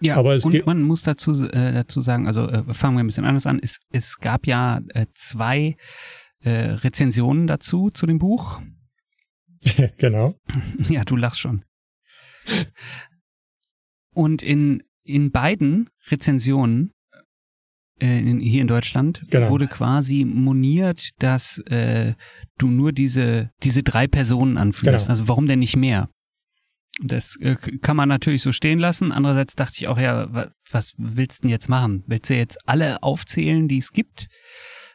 Ja, aber es und man muss dazu, äh, dazu sagen, also äh, fangen wir ein bisschen anders an. Es, es gab ja äh, zwei äh, Rezensionen dazu, zu dem Buch. genau. Ja, du lachst schon. Und in, in beiden Rezensionen äh, in, hier in Deutschland genau. wurde quasi moniert, dass äh, du nur diese diese drei Personen anführst. Genau. Also warum denn nicht mehr? Das äh, kann man natürlich so stehen lassen. Andererseits dachte ich auch, ja, was willst du denn jetzt machen? Willst du jetzt alle aufzählen, die es gibt?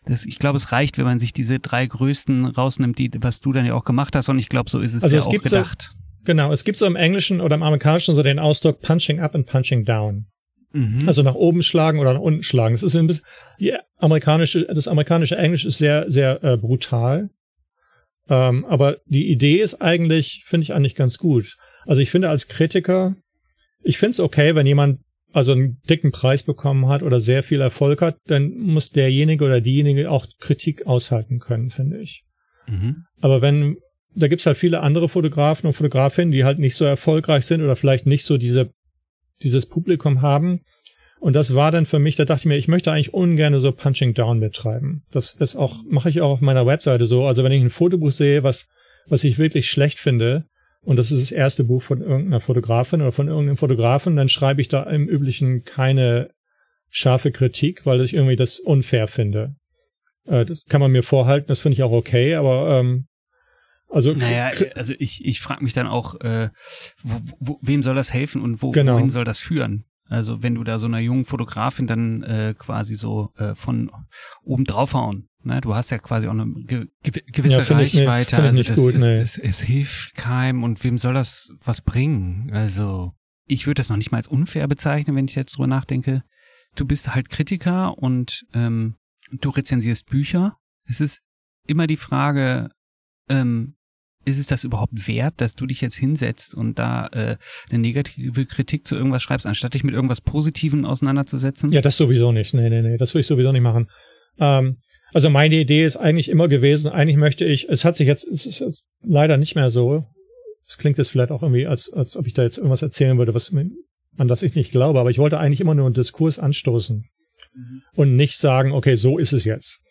Das, ich glaube, es reicht, wenn man sich diese drei größten rausnimmt, die, was du dann ja auch gemacht hast. Und ich glaube, so ist es also ja es auch gedacht. So, genau, es gibt so im Englischen oder im Amerikanischen so den Ausdruck Punching up and Punching down. Mhm. Also nach oben schlagen oder nach unten schlagen. Das ist ein bisschen, die amerikanische, das amerikanische Englisch ist sehr, sehr äh, brutal. Ähm, aber die Idee ist eigentlich, finde ich eigentlich ganz gut. Also ich finde als Kritiker, ich finde es okay, wenn jemand also einen dicken Preis bekommen hat oder sehr viel Erfolg hat, dann muss derjenige oder diejenige auch Kritik aushalten können, finde ich. Mhm. Aber wenn, da gibt's halt viele andere Fotografen und Fotografinnen, die halt nicht so erfolgreich sind oder vielleicht nicht so diese, dieses Publikum haben. Und das war dann für mich, da dachte ich mir, ich möchte eigentlich ungern so Punching Down betreiben. Das ist auch, mache ich auch auf meiner Webseite so. Also wenn ich ein Fotobuch sehe, was, was ich wirklich schlecht finde, und das ist das erste Buch von irgendeiner Fotografin oder von irgendeinem Fotografen, dann schreibe ich da im Üblichen keine scharfe Kritik, weil ich irgendwie das unfair finde. Äh, das kann man mir vorhalten, das finde ich auch okay, aber ähm, also naja, also ich, ich frage mich dann auch, äh, wo, wo, wem soll das helfen und wo, genau. wohin soll das führen? Also wenn du da so einer jungen Fotografin dann äh, quasi so äh, von oben draufhauen Ne, du hast ja quasi auch eine ge gewisse ja, Reichweite. Ich nicht, also das, gut, das, nee. das, es hilft keinem und wem soll das was bringen? Also ich würde das noch nicht mal als unfair bezeichnen, wenn ich jetzt drüber nachdenke. Du bist halt Kritiker und ähm, du rezensierst Bücher. Es ist immer die Frage, ähm, ist es das überhaupt wert, dass du dich jetzt hinsetzt und da äh, eine negative Kritik zu irgendwas schreibst, anstatt dich mit irgendwas Positivem auseinanderzusetzen? Ja, das sowieso nicht. Nee, nee, nee, das will ich sowieso nicht machen. Ähm, also meine Idee ist eigentlich immer gewesen, eigentlich möchte ich, es hat sich jetzt, es ist jetzt leider nicht mehr so. Es klingt jetzt vielleicht auch irgendwie, als, als ob ich da jetzt irgendwas erzählen würde, was, an das ich nicht glaube, aber ich wollte eigentlich immer nur einen Diskurs anstoßen mhm. und nicht sagen, okay, so ist es jetzt.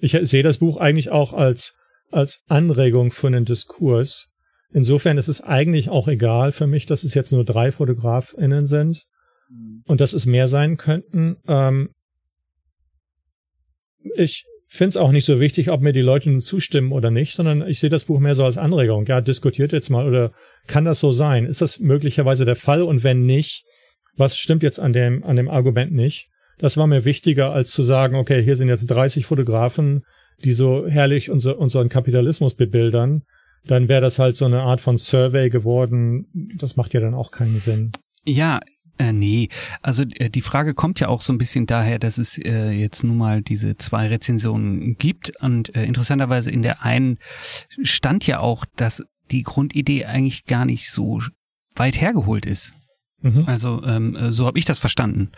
Ich sehe das Buch eigentlich auch als, als Anregung für einen Diskurs. Insofern ist es eigentlich auch egal für mich, dass es jetzt nur drei FotografInnen sind mhm. und dass es mehr sein könnten. Ähm, ich finde es auch nicht so wichtig, ob mir die Leute nun zustimmen oder nicht, sondern ich sehe das Buch mehr so als Anregung. Ja, diskutiert jetzt mal oder kann das so sein? Ist das möglicherweise der Fall? Und wenn nicht, was stimmt jetzt an dem, an dem Argument nicht? Das war mir wichtiger, als zu sagen, okay, hier sind jetzt 30 Fotografen, die so herrlich unser, unseren Kapitalismus bebildern. Dann wäre das halt so eine Art von Survey geworden. Das macht ja dann auch keinen Sinn. Ja, äh, nee, also äh, die Frage kommt ja auch so ein bisschen daher, dass es äh, jetzt nun mal diese zwei Rezensionen gibt und äh, interessanterweise in der einen stand ja auch, dass die Grundidee eigentlich gar nicht so weit hergeholt ist. Mhm. Also ähm, äh, so habe ich das verstanden.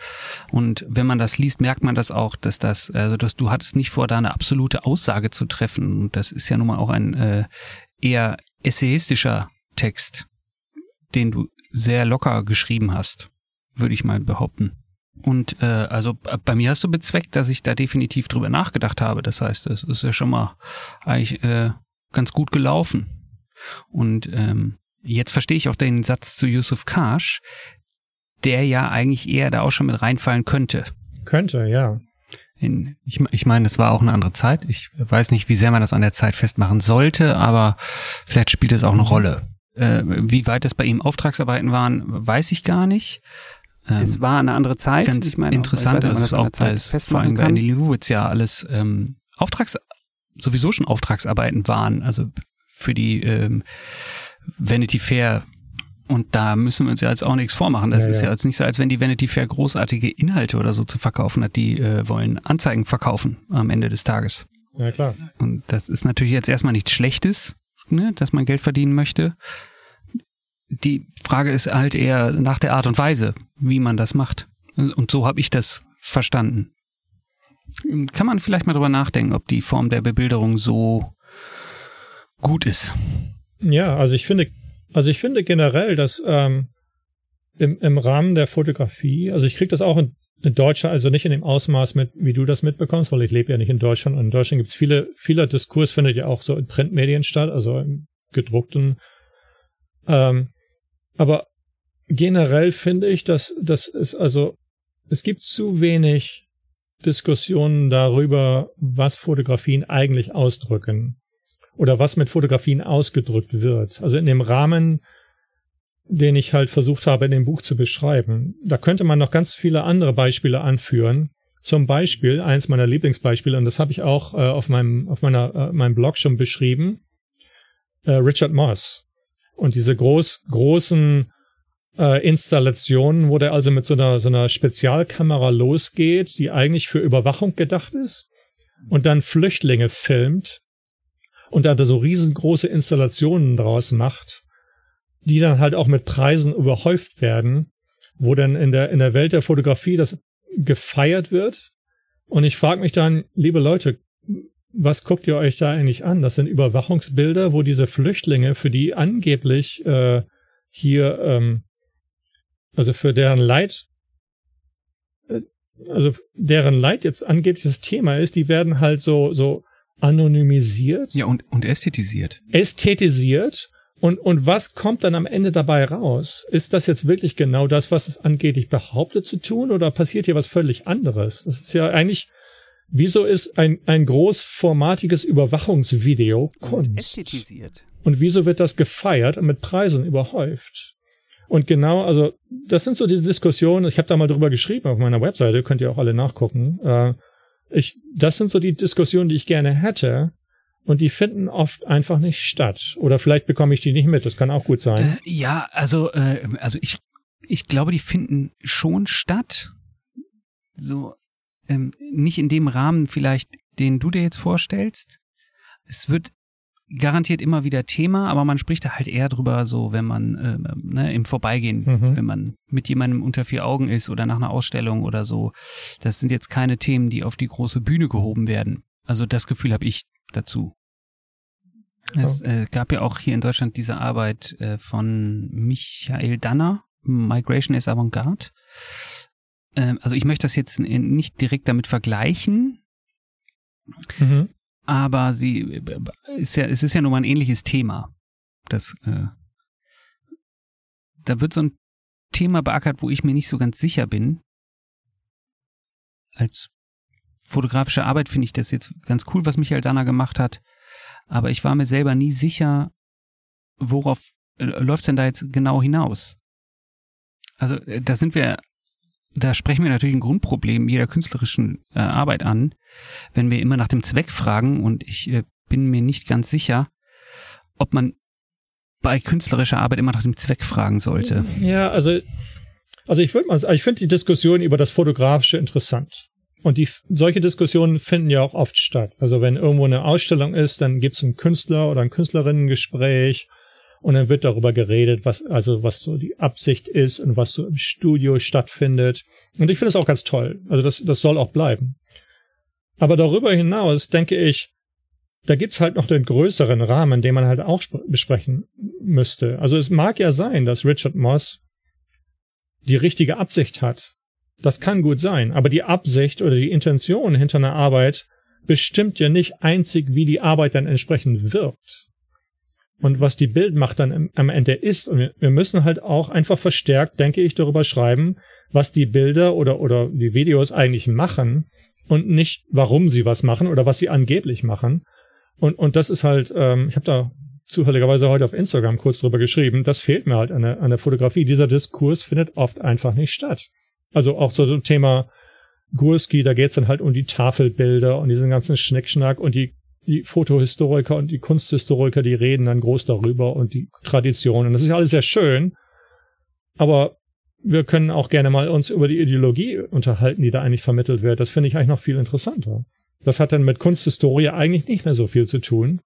Und wenn man das liest, merkt man das auch, dass das, also dass du hattest nicht vor, da eine absolute Aussage zu treffen. Und das ist ja nun mal auch ein äh, eher essayistischer Text, den du sehr locker geschrieben hast würde ich mal behaupten. Und äh, also bei mir hast du bezweckt, dass ich da definitiv drüber nachgedacht habe. Das heißt, es ist ja schon mal eigentlich äh, ganz gut gelaufen. Und ähm, jetzt verstehe ich auch den Satz zu Yusuf Kash, der ja eigentlich eher da auch schon mit reinfallen könnte. Könnte, ja. In, ich, ich meine, es war auch eine andere Zeit. Ich weiß nicht, wie sehr man das an der Zeit festmachen sollte, aber vielleicht spielt es auch eine Rolle. Äh, wie weit es bei ihm Auftragsarbeiten waren, weiß ich gar nicht. Ähm, es war eine andere Zeit. Ganz ich meine, interessant, also es auch bei, vor allem bei Andy Leibovitz ja alles ähm, Auftrags, sowieso schon Auftragsarbeiten waren, also für die ähm, Vanity Fair und da müssen wir uns ja jetzt auch nichts vormachen. Das ja, ist ja. jetzt nicht so, als wenn die Vanity Fair großartige Inhalte oder so zu verkaufen hat. Die äh, wollen Anzeigen verkaufen am Ende des Tages. Ja, klar. Und das ist natürlich jetzt erstmal nichts Schlechtes, ne, dass man Geld verdienen möchte die Frage ist halt eher nach der Art und Weise, wie man das macht. Und so habe ich das verstanden. Kann man vielleicht mal drüber nachdenken, ob die Form der Bebilderung so gut ist. Ja, also ich finde, also ich finde generell, dass ähm, im, im Rahmen der Fotografie, also ich kriege das auch in, in Deutschland, also nicht in dem Ausmaß mit, wie du das mitbekommst, weil ich lebe ja nicht in Deutschland. Und in Deutschland gibt es viele, vieler Diskurs findet ja auch so in Printmedien statt, also im gedruckten. Ähm, aber generell finde ich, dass das ist also es gibt zu wenig Diskussionen darüber, was Fotografien eigentlich ausdrücken oder was mit Fotografien ausgedrückt wird. Also in dem Rahmen den ich halt versucht habe, in dem Buch zu beschreiben. Da könnte man noch ganz viele andere Beispiele anführen. Zum Beispiel, eins meiner Lieblingsbeispiele, und das habe ich auch äh, auf meinem, auf meiner, äh, meinem Blog schon beschrieben, äh, Richard Moss. Und diese groß, großen äh, Installationen, wo der also mit so einer, so einer Spezialkamera losgeht, die eigentlich für Überwachung gedacht ist, und dann Flüchtlinge filmt und da so riesengroße Installationen draus macht, die dann halt auch mit Preisen überhäuft werden, wo dann in der, in der Welt der Fotografie das gefeiert wird. Und ich frage mich dann, liebe Leute, was guckt ihr euch da eigentlich an? Das sind Überwachungsbilder, wo diese Flüchtlinge, für die angeblich äh, hier, ähm, also für deren Leid, äh, also deren Leid jetzt angeblich das Thema ist, die werden halt so so anonymisiert. Ja und und ästhetisiert. Ästhetisiert und, und was kommt dann am Ende dabei raus? Ist das jetzt wirklich genau das, was es angeblich behauptet zu tun, oder passiert hier was völlig anderes? Das ist ja eigentlich, wieso ist ein, ein großformatiges Überwachungsvideo Kunst? Und, und wieso wird das gefeiert und mit Preisen überhäuft? Und genau, also das sind so diese Diskussionen, ich habe da mal drüber geschrieben auf meiner Webseite, könnt ihr auch alle nachgucken. Äh, ich, das sind so die Diskussionen, die ich gerne hätte, und die finden oft einfach nicht statt. Oder vielleicht bekomme ich die nicht mit, das kann auch gut sein. Äh, ja, also, äh, also ich, ich glaube, die finden schon statt. So, ähm, nicht in dem Rahmen vielleicht, den du dir jetzt vorstellst. Es wird garantiert immer wieder Thema, aber man spricht da halt eher drüber, so wenn man äh, ne, im Vorbeigehen, mhm. wenn man mit jemandem unter vier Augen ist oder nach einer Ausstellung oder so. Das sind jetzt keine Themen, die auf die große Bühne gehoben werden. Also das Gefühl habe ich dazu. Es äh, gab ja auch hier in Deutschland diese Arbeit äh, von Michael Danner, Migration is Avantgarde. Ähm, also ich möchte das jetzt nicht direkt damit vergleichen, mhm. Aber sie ist ja, es ist ja nun mal ein ähnliches Thema. Das, äh, da wird so ein Thema beackert, wo ich mir nicht so ganz sicher bin. Als fotografische Arbeit finde ich das jetzt ganz cool, was Michael Danner gemacht hat. Aber ich war mir selber nie sicher, worauf äh, läuft's denn da jetzt genau hinaus? Also äh, da sind wir, da sprechen wir natürlich ein Grundproblem jeder künstlerischen äh, Arbeit an, wenn wir immer nach dem Zweck fragen und ich äh, bin mir nicht ganz sicher, ob man bei künstlerischer Arbeit immer nach dem Zweck fragen sollte. Ja, also also ich würde mal, ich finde die Diskussion über das Fotografische interessant. Und die, solche Diskussionen finden ja auch oft statt. Also wenn irgendwo eine Ausstellung ist, dann gibt es einen Künstler oder ein Künstlerinnengespräch und dann wird darüber geredet, was, also was so die Absicht ist und was so im Studio stattfindet. Und ich finde das auch ganz toll. Also das, das soll auch bleiben. Aber darüber hinaus denke ich, da gibt's halt noch den größeren Rahmen, den man halt auch besprechen müsste. Also es mag ja sein, dass Richard Moss die richtige Absicht hat das kann gut sein, aber die Absicht oder die Intention hinter einer Arbeit bestimmt ja nicht einzig, wie die Arbeit dann entsprechend wirkt. Und was die Bildmacht dann am Ende ist. Und wir müssen halt auch einfach verstärkt, denke ich, darüber schreiben, was die Bilder oder, oder die Videos eigentlich machen und nicht, warum sie was machen oder was sie angeblich machen. Und, und das ist halt, ähm, ich habe da zufälligerweise heute auf Instagram kurz drüber geschrieben, das fehlt mir halt an der, an der Fotografie. Dieser Diskurs findet oft einfach nicht statt. Also auch so ein Thema Gurski, da geht's dann halt um die Tafelbilder und diesen ganzen Schnickschnack und die, die Fotohistoriker und die Kunsthistoriker, die reden dann groß darüber und die Traditionen. Das ist ja alles sehr schön, aber wir können auch gerne mal uns über die Ideologie unterhalten, die da eigentlich vermittelt wird. Das finde ich eigentlich noch viel interessanter. Das hat dann mit Kunsthistorie eigentlich nicht mehr so viel zu tun.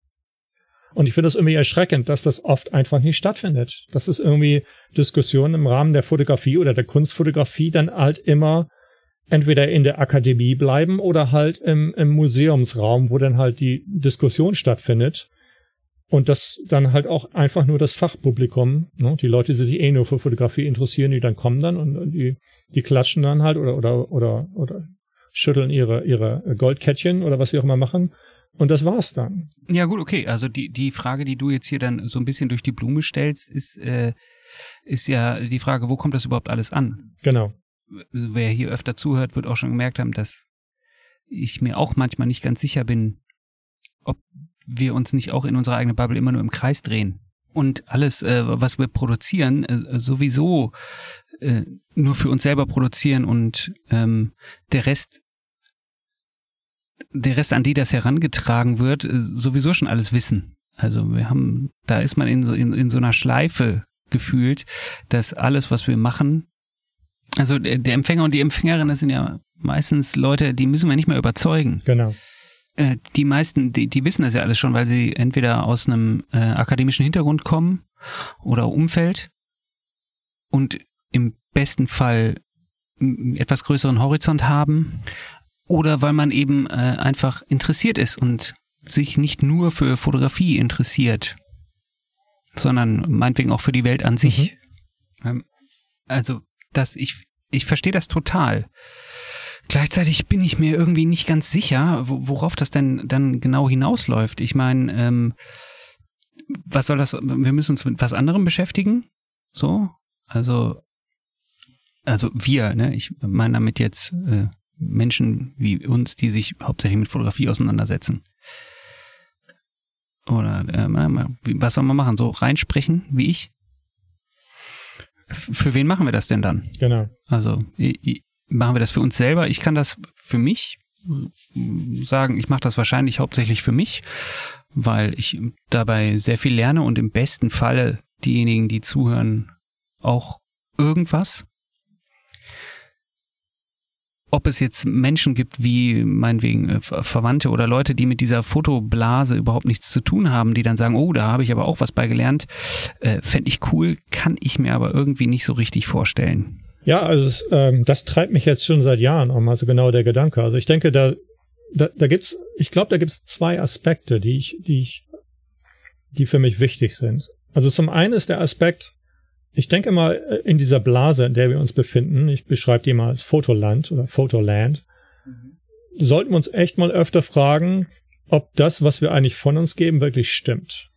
Und ich finde das irgendwie erschreckend, dass das oft einfach nicht stattfindet. Dass es irgendwie Diskussionen im Rahmen der Fotografie oder der Kunstfotografie dann halt immer entweder in der Akademie bleiben oder halt im, im Museumsraum, wo dann halt die Diskussion stattfindet. Und das dann halt auch einfach nur das Fachpublikum, ne, die Leute, die sich eh nur für Fotografie interessieren, die dann kommen dann und die, die klatschen dann halt oder, oder, oder, oder schütteln ihre, ihre Goldkettchen oder was sie auch immer machen. Und das war's dann. Ja gut, okay. Also die, die Frage, die du jetzt hier dann so ein bisschen durch die Blume stellst, ist, äh, ist ja die Frage, wo kommt das überhaupt alles an? Genau. Wer hier öfter zuhört, wird auch schon gemerkt haben, dass ich mir auch manchmal nicht ganz sicher bin, ob wir uns nicht auch in unserer eigenen Bubble immer nur im Kreis drehen. und alles, äh, was wir produzieren, äh, sowieso äh, nur für uns selber produzieren und ähm, der Rest, der Rest, an die das herangetragen wird, äh, sowieso schon alles wissen. Also wir haben, da ist man in so, in, in so einer Schleife gefühlt, dass alles, was wir machen, also der, der Empfänger und die Empfängerin, das sind ja meistens Leute, die müssen wir nicht mehr überzeugen. Genau. Äh, die meisten, die, die wissen das ja alles schon, weil sie entweder aus einem äh, akademischen Hintergrund kommen oder Umfeld und im besten Fall einen etwas größeren Horizont haben oder weil man eben äh, einfach interessiert ist und sich nicht nur für Fotografie interessiert, sondern meinetwegen auch für die Welt an sich. Mhm. Ähm, also, das, ich, ich verstehe das total. Gleichzeitig bin ich mir irgendwie nicht ganz sicher, worauf das denn dann genau hinausläuft. Ich meine, ähm, was soll das? Wir müssen uns mit was anderem beschäftigen. So, also, also wir, ne? Ich meine damit jetzt äh, Menschen wie uns, die sich hauptsächlich mit Fotografie auseinandersetzen. Oder äh, was soll man machen? So reinsprechen wie ich? Für wen machen wir das denn dann? Genau. Also machen wir das für uns selber. Ich kann das für mich sagen, ich mache das wahrscheinlich hauptsächlich für mich, weil ich dabei sehr viel lerne und im besten Falle diejenigen, die zuhören, auch irgendwas. Ob es jetzt Menschen gibt wie meinetwegen äh, Verwandte oder Leute, die mit dieser Fotoblase überhaupt nichts zu tun haben, die dann sagen, oh, da habe ich aber auch was bei gelernt, äh, fände ich cool, kann ich mir aber irgendwie nicht so richtig vorstellen. Ja, also es, ähm, das treibt mich jetzt schon seit Jahren um, also genau der Gedanke. Also ich denke, da, da, da gibt's, ich glaube, da gibt's zwei Aspekte, die ich, die ich, die für mich wichtig sind. Also zum einen ist der Aspekt, ich denke mal, äh, in dieser Blase, in der wir uns befinden, ich beschreibe die mal als Fotoland oder Fotoland, mhm. sollten wir uns echt mal öfter fragen, ob das, was wir eigentlich von uns geben, wirklich stimmt.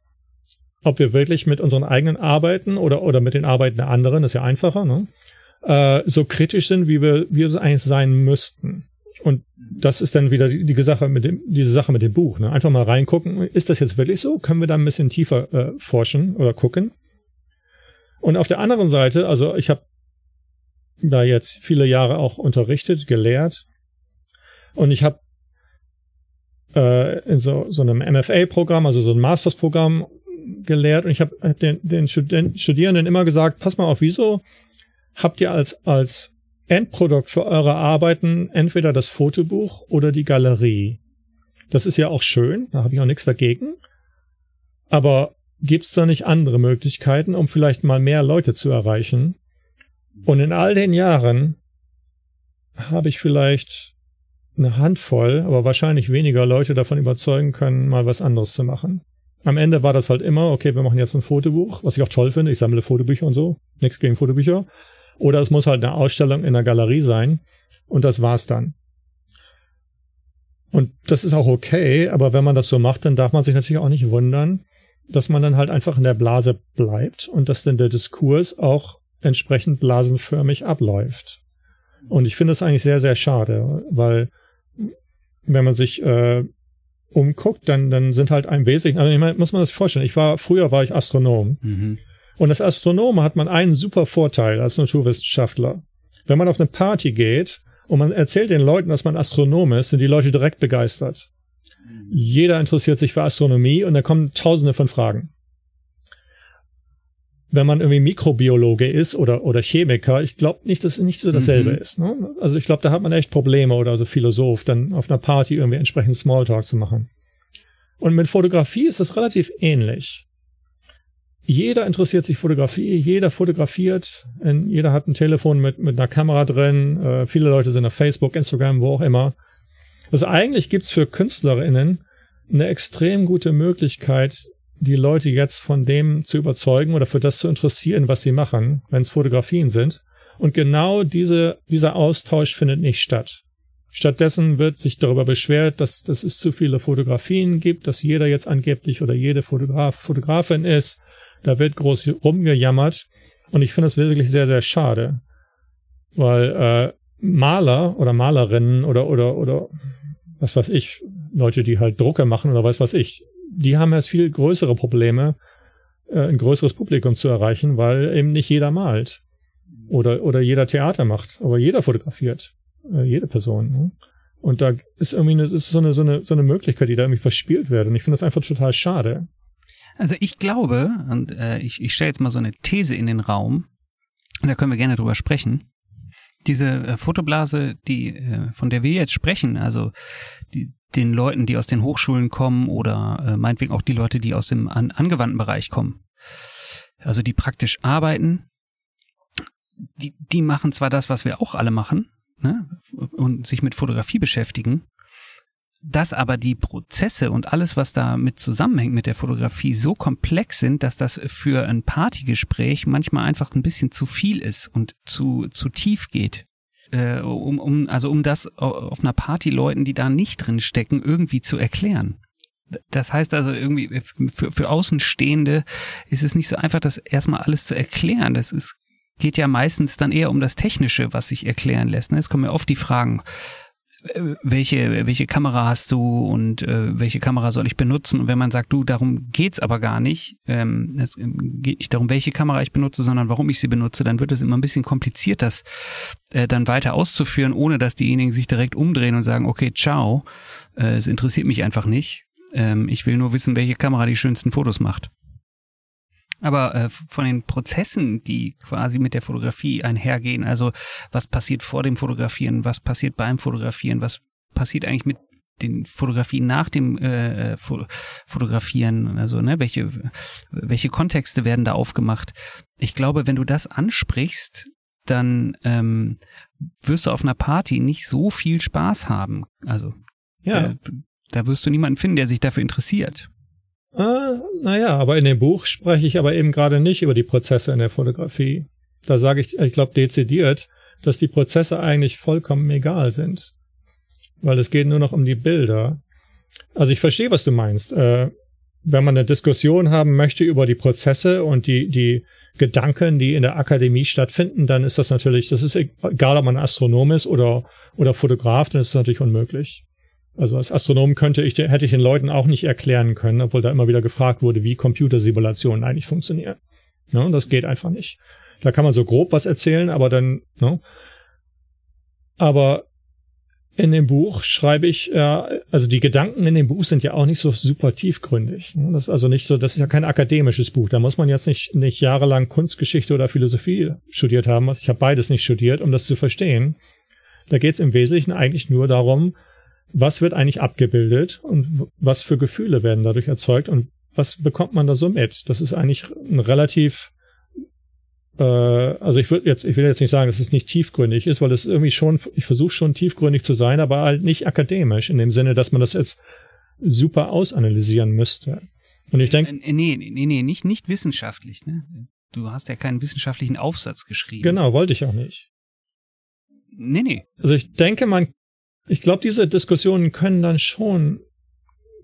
Ob wir wirklich mit unseren eigenen Arbeiten oder, oder mit den Arbeiten der anderen, das ist ja einfacher, ne? äh, so kritisch sind, wie wir, wie wir es eigentlich sein müssten. Und das ist dann wieder die, die Sache mit dem, diese Sache mit dem Buch. Ne? Einfach mal reingucken, ist das jetzt wirklich so? Können wir da ein bisschen tiefer äh, forschen oder gucken? Und auf der anderen Seite, also ich habe da jetzt viele Jahre auch unterrichtet, gelehrt. Und ich habe äh, in so, so einem MFA-Programm, also so ein Masters-Programm gelehrt. Und ich habe den, den Studierenden immer gesagt, pass mal auf, wieso habt ihr als, als Endprodukt für eure Arbeiten entweder das Fotobuch oder die Galerie. Das ist ja auch schön, da habe ich auch nichts dagegen. Aber gibt's da nicht andere Möglichkeiten, um vielleicht mal mehr Leute zu erreichen? Und in all den Jahren habe ich vielleicht eine Handvoll, aber wahrscheinlich weniger Leute davon überzeugen können, mal was anderes zu machen. Am Ende war das halt immer, okay, wir machen jetzt ein Fotobuch, was ich auch toll finde. Ich sammle Fotobücher und so. Nichts gegen Fotobücher. Oder es muss halt eine Ausstellung in der Galerie sein. Und das war's dann. Und das ist auch okay, aber wenn man das so macht, dann darf man sich natürlich auch nicht wundern, dass man dann halt einfach in der Blase bleibt und dass dann der Diskurs auch entsprechend blasenförmig abläuft. Und ich finde es eigentlich sehr, sehr schade, weil wenn man sich äh, umguckt, dann, dann sind halt ein Wesentlichen, also ich meine, muss man das vorstellen, ich war, früher war ich Astronom. Mhm. Und als Astronome hat man einen super Vorteil als Naturwissenschaftler. Wenn man auf eine Party geht und man erzählt den Leuten, dass man Astronom ist, sind die Leute direkt begeistert. Jeder interessiert sich für Astronomie und da kommen tausende von Fragen. Wenn man irgendwie Mikrobiologe ist oder, oder Chemiker, ich glaube nicht, dass es nicht so dasselbe mhm. ist. Ne? Also ich glaube, da hat man echt Probleme oder so Philosoph, dann auf einer Party irgendwie entsprechend Smalltalk zu machen. Und mit Fotografie ist das relativ ähnlich jeder interessiert sich Fotografie, jeder fotografiert, jeder hat ein Telefon mit, mit einer Kamera drin, äh, viele Leute sind auf Facebook, Instagram, wo auch immer. Also eigentlich gibt's für KünstlerInnen eine extrem gute Möglichkeit, die Leute jetzt von dem zu überzeugen oder für das zu interessieren, was sie machen, wenn es Fotografien sind. Und genau diese, dieser Austausch findet nicht statt. Stattdessen wird sich darüber beschwert, dass, dass es zu viele Fotografien gibt, dass jeder jetzt angeblich oder jede Fotograf, Fotografin ist, da wird groß rumgejammert und ich finde das wirklich sehr, sehr schade. Weil äh, Maler oder Malerinnen oder, oder, oder was weiß ich, Leute, die halt Drucke machen oder was weiß ich, die haben erst viel größere Probleme, äh, ein größeres Publikum zu erreichen, weil eben nicht jeder malt oder, oder jeder Theater macht, aber jeder fotografiert, äh, jede Person. Ne? Und da ist irgendwie eine, ist so eine, so eine, so eine Möglichkeit, die da irgendwie verspielt wird. Und ich finde das einfach total schade. Also ich glaube, und äh, ich, ich stelle jetzt mal so eine These in den Raum, und da können wir gerne drüber sprechen. Diese äh, Fotoblase, die, äh, von der wir jetzt sprechen, also die, den Leuten, die aus den Hochschulen kommen oder äh, meinetwegen auch die Leute, die aus dem an, angewandten Bereich kommen, also die praktisch arbeiten, die, die machen zwar das, was wir auch alle machen, ne, und sich mit Fotografie beschäftigen, dass aber die Prozesse und alles, was damit zusammenhängt mit der Fotografie, so komplex sind, dass das für ein Partygespräch manchmal einfach ein bisschen zu viel ist und zu, zu tief geht. Äh, um, um, also um das auf einer Party Leuten, die da nicht drin stecken, irgendwie zu erklären. Das heißt also irgendwie, für, für Außenstehende ist es nicht so einfach, das erstmal alles zu erklären. Das ist, geht ja meistens dann eher um das Technische, was sich erklären lässt. Ne? Es kommen ja oft die Fragen, welche, welche Kamera hast du und äh, welche Kamera soll ich benutzen? Und wenn man sagt, du, darum geht's aber gar nicht, ähm, es geht nicht darum, welche Kamera ich benutze, sondern warum ich sie benutze, dann wird es immer ein bisschen kompliziert, das äh, dann weiter auszuführen, ohne dass diejenigen sich direkt umdrehen und sagen, okay, ciao, äh, es interessiert mich einfach nicht. Ähm, ich will nur wissen, welche Kamera die schönsten Fotos macht. Aber äh, von den Prozessen, die quasi mit der Fotografie einhergehen, also was passiert vor dem Fotografieren, was passiert beim Fotografieren, was passiert eigentlich mit den Fotografien nach dem äh, Fotografieren, also ne, welche welche Kontexte werden da aufgemacht? Ich glaube, wenn du das ansprichst, dann ähm, wirst du auf einer Party nicht so viel Spaß haben. Also ja. da, da wirst du niemanden finden, der sich dafür interessiert. Ah, naja, aber in dem Buch spreche ich aber eben gerade nicht über die Prozesse in der Fotografie. Da sage ich, ich glaube, dezidiert, dass die Prozesse eigentlich vollkommen egal sind. Weil es geht nur noch um die Bilder. Also ich verstehe, was du meinst. Äh, wenn man eine Diskussion haben möchte über die Prozesse und die, die Gedanken, die in der Akademie stattfinden, dann ist das natürlich, das ist egal, ob man Astronom ist oder, oder Fotograf, dann ist das natürlich unmöglich. Also als Astronom könnte ich, hätte ich den Leuten auch nicht erklären können, obwohl da immer wieder gefragt wurde, wie Computersimulationen eigentlich funktionieren. Ja, das geht einfach nicht. Da kann man so grob was erzählen, aber dann, ne? Aber in dem Buch schreibe ich, ja, also die Gedanken in dem Buch sind ja auch nicht so super tiefgründig. Ne? Das ist also nicht so, das ist ja kein akademisches Buch. Da muss man jetzt nicht, nicht jahrelang Kunstgeschichte oder Philosophie studiert haben. Ich habe beides nicht studiert, um das zu verstehen. Da geht es im Wesentlichen eigentlich nur darum, was wird eigentlich abgebildet und was für Gefühle werden dadurch erzeugt und was bekommt man da so mit? Das ist eigentlich ein relativ äh, also ich würde jetzt, ich will jetzt nicht sagen, dass es nicht tiefgründig ist, weil es irgendwie schon, ich versuche schon tiefgründig zu sein, aber halt nicht akademisch, in dem Sinne, dass man das jetzt super ausanalysieren müsste. Und ich denke. Äh, nee, nee, nee, nicht, nicht wissenschaftlich, ne? Du hast ja keinen wissenschaftlichen Aufsatz geschrieben. Genau, wollte ich auch nicht. Nee, nee. Also ich denke, man ich glaube, diese Diskussionen können dann schon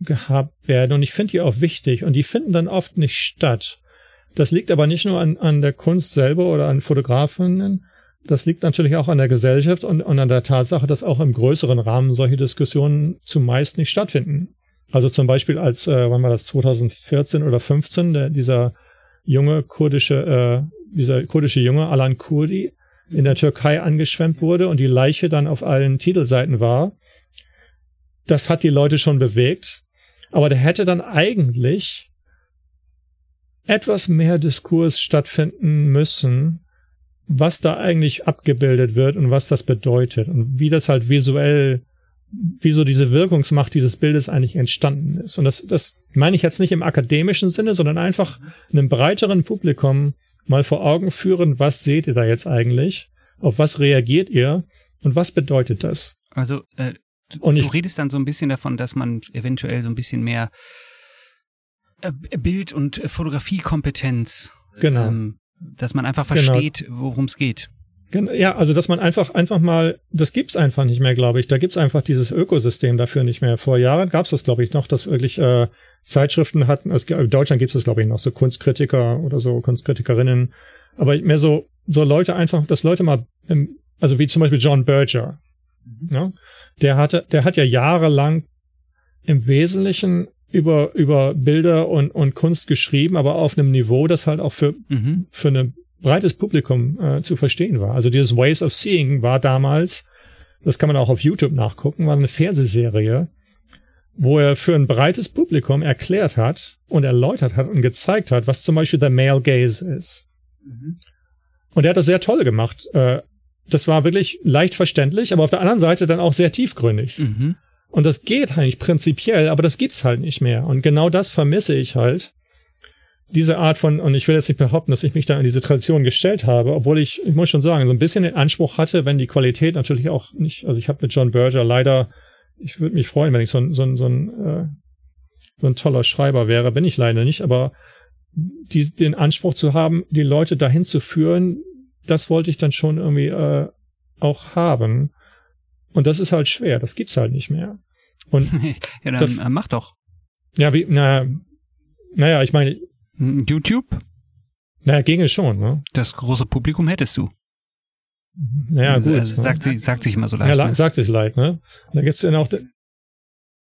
gehabt werden und ich finde die auch wichtig und die finden dann oft nicht statt. Das liegt aber nicht nur an, an der Kunst selber oder an Fotografinnen, das liegt natürlich auch an der Gesellschaft und, und an der Tatsache, dass auch im größeren Rahmen solche Diskussionen zumeist nicht stattfinden. Also zum Beispiel als, äh, wann war das, 2014 oder 15, der, dieser junge kurdische, äh, dieser kurdische Junge, Alan Kurdi, in der Türkei angeschwemmt wurde und die Leiche dann auf allen Titelseiten war. Das hat die Leute schon bewegt. Aber da hätte dann eigentlich etwas mehr Diskurs stattfinden müssen, was da eigentlich abgebildet wird und was das bedeutet und wie das halt visuell, wie so diese Wirkungsmacht dieses Bildes eigentlich entstanden ist. Und das, das meine ich jetzt nicht im akademischen Sinne, sondern einfach einem breiteren Publikum mal vor Augen führen, was seht ihr da jetzt eigentlich? Auf was reagiert ihr? Und was bedeutet das? Also, äh, du, und ich, du redest dann so ein bisschen davon, dass man eventuell so ein bisschen mehr äh, Bild- und Fotografiekompetenz, genau. Ähm, dass man einfach versteht, genau. worum es geht. Ja, also dass man einfach einfach mal, das gibt's einfach nicht mehr, glaube ich. Da gibt's einfach dieses Ökosystem dafür nicht mehr. Vor Jahren gab's das, glaube ich, noch, dass wirklich äh, Zeitschriften hatten. Also in Deutschland gibt's das, glaube ich, noch so Kunstkritiker oder so Kunstkritikerinnen. Aber mehr so so Leute einfach, dass Leute mal, also wie zum Beispiel John Berger, ja, der hatte, der hat ja jahrelang im Wesentlichen über, über Bilder und, und Kunst geschrieben, aber auf einem Niveau, das halt auch für, mhm. für ein breites Publikum äh, zu verstehen war. Also dieses Ways of Seeing war damals, das kann man auch auf YouTube nachgucken, war eine Fernsehserie, wo er für ein breites Publikum erklärt hat und erläutert hat und gezeigt hat, was zum Beispiel der Male Gaze ist. Mhm. Und er hat das sehr toll gemacht. Äh, das war wirklich leicht verständlich, aber auf der anderen Seite dann auch sehr tiefgründig. Mhm. Und das geht eigentlich prinzipiell, aber das gibt's halt nicht mehr. Und genau das vermisse ich halt. Diese Art von, und ich will jetzt nicht behaupten, dass ich mich da an diese Tradition gestellt habe, obwohl ich, ich muss schon sagen, so ein bisschen den Anspruch hatte, wenn die Qualität natürlich auch nicht, also ich habe mit John Berger leider ich würde mich freuen, wenn ich so ein, so ein, so ein, äh, so ein toller Schreiber wäre. Bin ich leider nicht, aber die, den Anspruch zu haben, die Leute dahin zu führen, das wollte ich dann schon irgendwie äh, auch haben. Und das ist halt schwer, das gibt's halt nicht mehr. Und ja, dann das, mach doch. Ja, wie, na, naja, ich meine. Hm, YouTube? Naja, ginge schon, ne? Das große Publikum hättest du. Naja, gut. Also, sagt, ne? sie, sagt sich immer so leicht. Ja, ne? sagt sich leicht, ne? Da gibt's dann auch,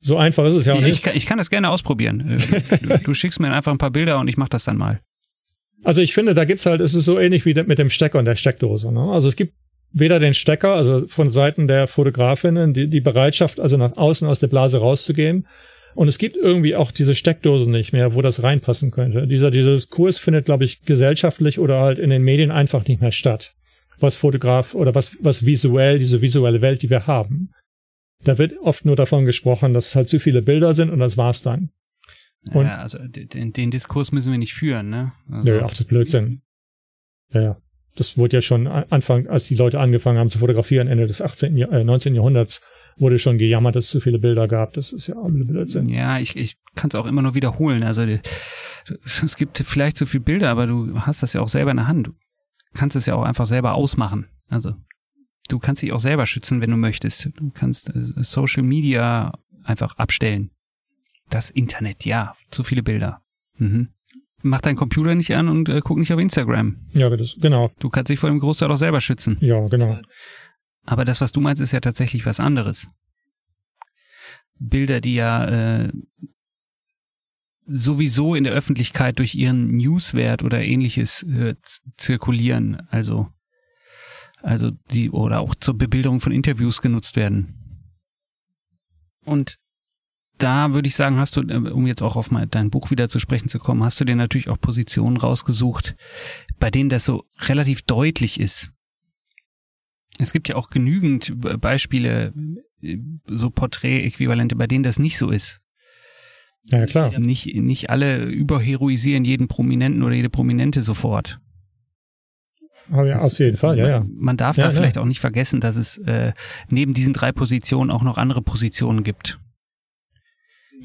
so einfach ist es ja auch ich, nicht. Kann, ich kann das gerne ausprobieren. Äh, du, du, schickst mir einfach ein paar Bilder und ich mach das dann mal. Also ich finde, da gibt's halt, es ist so ähnlich wie mit dem Stecker und der Steckdose. Ne? Also es gibt weder den Stecker, also von Seiten der Fotografinnen, die, die Bereitschaft, also nach außen aus der Blase rauszugehen. Und es gibt irgendwie auch diese Steckdose nicht mehr, wo das reinpassen könnte. Dieser, dieses Kurs findet, glaube ich, gesellschaftlich oder halt in den Medien einfach nicht mehr statt was Fotograf oder was, was visuell, diese visuelle Welt, die wir haben. Da wird oft nur davon gesprochen, dass es halt zu viele Bilder sind und das war's dann. Und ja, also den, den Diskurs müssen wir nicht führen, ne? Also, ja, ach, das ist Blödsinn. Ja, ja. Das wurde ja schon Anfang, als die Leute angefangen haben zu fotografieren, Ende des 18., äh, 19. Jahrhunderts, wurde schon gejammert, dass es zu viele Bilder gab. Das ist ja Blödsinn. Ja, ich, ich kann es auch immer nur wiederholen. Also die, es gibt vielleicht zu viele Bilder, aber du hast das ja auch selber in der Hand. Du kannst es ja auch einfach selber ausmachen. Also du kannst dich auch selber schützen, wenn du möchtest. Du kannst äh, Social Media einfach abstellen. Das Internet, ja, zu viele Bilder. Mhm. Mach deinen Computer nicht an und äh, guck nicht auf Instagram. Ja, das, genau. Du kannst dich vor dem Großteil auch selber schützen. Ja, genau. Aber das, was du meinst, ist ja tatsächlich was anderes. Bilder, die ja äh, sowieso in der Öffentlichkeit durch ihren Newswert oder ähnliches äh, zirkulieren, also also die oder auch zur Bebilderung von Interviews genutzt werden. Und da würde ich sagen, hast du, äh, um jetzt auch auf mein, dein Buch wieder zu sprechen zu kommen, hast du dir natürlich auch Positionen rausgesucht, bei denen das so relativ deutlich ist. Es gibt ja auch genügend Beispiele, äh, so Porträt-Äquivalente, bei denen das nicht so ist. Ja, klar. Nicht, nicht alle überheroisieren jeden Prominenten oder jede Prominente sofort. Aber ja, auf jeden Fall, ja, ja. Man darf ja, da ja. vielleicht auch nicht vergessen, dass es äh, neben diesen drei Positionen auch noch andere Positionen gibt.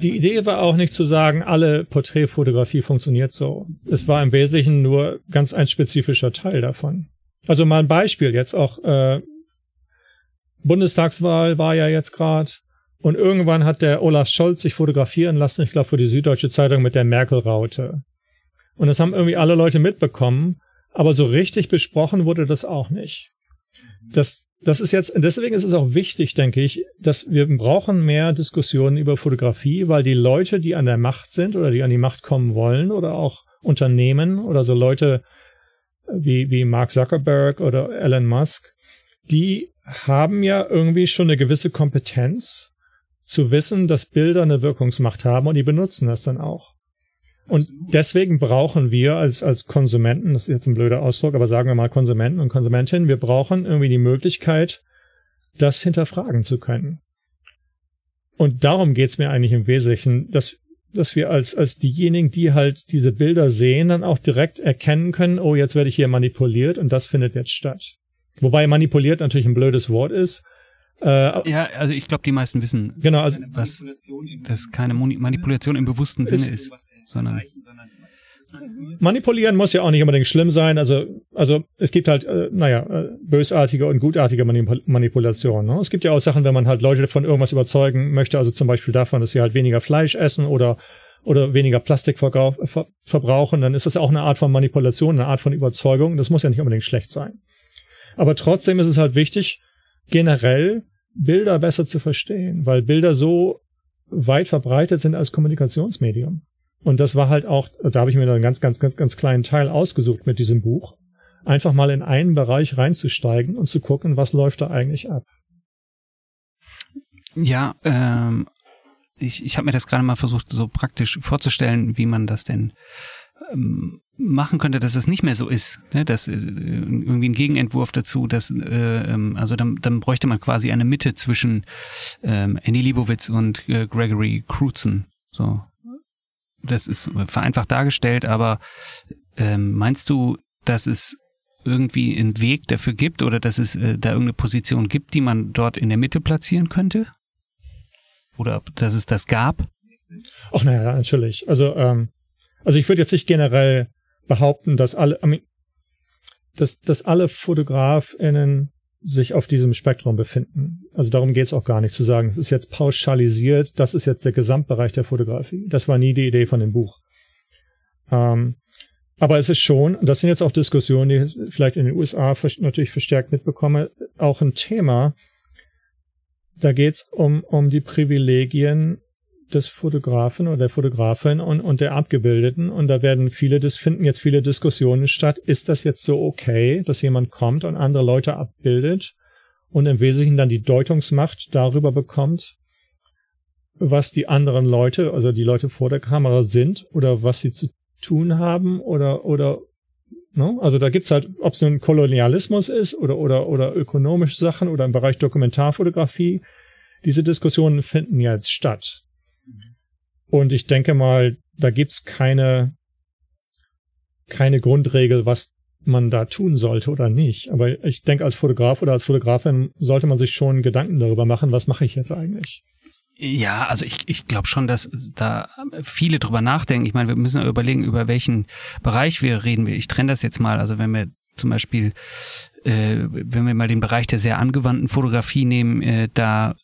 Die Idee war auch nicht zu sagen, alle Porträtfotografie funktioniert so. Es war im Wesentlichen nur ganz ein spezifischer Teil davon. Also mal ein Beispiel jetzt auch. Äh, Bundestagswahl war ja jetzt gerade. Und irgendwann hat der Olaf Scholz sich fotografieren lassen, ich glaube für die Süddeutsche Zeitung mit der Merkel-Raute. Und das haben irgendwie alle Leute mitbekommen, aber so richtig besprochen wurde das auch nicht. Das, das ist jetzt, deswegen ist es auch wichtig, denke ich, dass wir brauchen mehr Diskussionen über Fotografie, weil die Leute, die an der Macht sind oder die an die Macht kommen wollen oder auch Unternehmen oder so Leute wie, wie Mark Zuckerberg oder Elon Musk, die haben ja irgendwie schon eine gewisse Kompetenz zu wissen, dass Bilder eine Wirkungsmacht haben und die benutzen das dann auch. Und deswegen brauchen wir als, als Konsumenten, das ist jetzt ein blöder Ausdruck, aber sagen wir mal Konsumenten und Konsumentinnen, wir brauchen irgendwie die Möglichkeit, das hinterfragen zu können. Und darum geht's mir eigentlich im Wesentlichen, dass, dass wir als, als diejenigen, die halt diese Bilder sehen, dann auch direkt erkennen können, oh, jetzt werde ich hier manipuliert und das findet jetzt statt. Wobei manipuliert natürlich ein blödes Wort ist, äh, ja, also ich glaube, die meisten wissen, genau, also, was, dass keine Manipulation im bewussten Sinne ist, sondern Manipulieren muss ja auch nicht unbedingt schlimm sein. Also, also es gibt halt, äh, naja, äh, bösartige und gutartige Manipul Manipulation. Ne? Es gibt ja auch Sachen, wenn man halt Leute von irgendwas überzeugen möchte, also zum Beispiel davon, dass sie halt weniger Fleisch essen oder oder weniger Plastik ver verbrauchen, dann ist das auch eine Art von Manipulation, eine Art von Überzeugung. Das muss ja nicht unbedingt schlecht sein. Aber trotzdem ist es halt wichtig, generell Bilder besser zu verstehen, weil Bilder so weit verbreitet sind als Kommunikationsmedium. Und das war halt auch, da habe ich mir einen ganz, ganz, ganz, ganz kleinen Teil ausgesucht mit diesem Buch, einfach mal in einen Bereich reinzusteigen und zu gucken, was läuft da eigentlich ab. Ja, ähm, ich, ich habe mir das gerade mal versucht, so praktisch vorzustellen, wie man das denn ähm, machen könnte, dass es nicht mehr so ist. Ne? Dass äh, irgendwie ein Gegenentwurf dazu, dass äh, ähm, also dann, dann bräuchte man quasi eine Mitte zwischen ähm, Annie Leibovitz und äh, Gregory Crutzen. So, das ist vereinfacht dargestellt, aber ähm, meinst du, dass es irgendwie einen Weg dafür gibt oder dass es äh, da irgendeine Position gibt, die man dort in der Mitte platzieren könnte? Oder dass es das gab? Ach naja, natürlich. Also, ähm, also ich würde jetzt nicht generell behaupten, dass alle, I mean, dass, dass alle FotografInnen sich auf diesem Spektrum befinden. Also darum geht es auch gar nicht zu sagen, es ist jetzt pauschalisiert, das ist jetzt der Gesamtbereich der Fotografie. Das war nie die Idee von dem Buch. Ähm, aber es ist schon, das sind jetzt auch Diskussionen, die ich vielleicht in den USA natürlich verstärkt mitbekomme, auch ein Thema. Da geht es um, um die Privilegien des Fotografen oder der Fotografin und, und der Abgebildeten. Und da werden viele, das finden jetzt viele Diskussionen statt. Ist das jetzt so okay, dass jemand kommt und andere Leute abbildet und im Wesentlichen dann die Deutungsmacht darüber bekommt, was die anderen Leute, also die Leute vor der Kamera sind oder was sie zu tun haben oder, oder, ne? Also da gibt's halt, ob es nun Kolonialismus ist oder, oder, oder ökonomische Sachen oder im Bereich Dokumentarfotografie. Diese Diskussionen finden jetzt statt. Und ich denke mal, da gibt's keine, keine Grundregel, was man da tun sollte oder nicht. Aber ich denke, als Fotograf oder als Fotografin sollte man sich schon Gedanken darüber machen, was mache ich jetzt eigentlich. Ja, also ich, ich glaube schon, dass da viele drüber nachdenken. Ich meine, wir müssen überlegen, über welchen Bereich wir reden. Ich trenne das jetzt mal. Also wenn wir zum Beispiel, äh, wenn wir mal den Bereich der sehr angewandten Fotografie nehmen, äh, da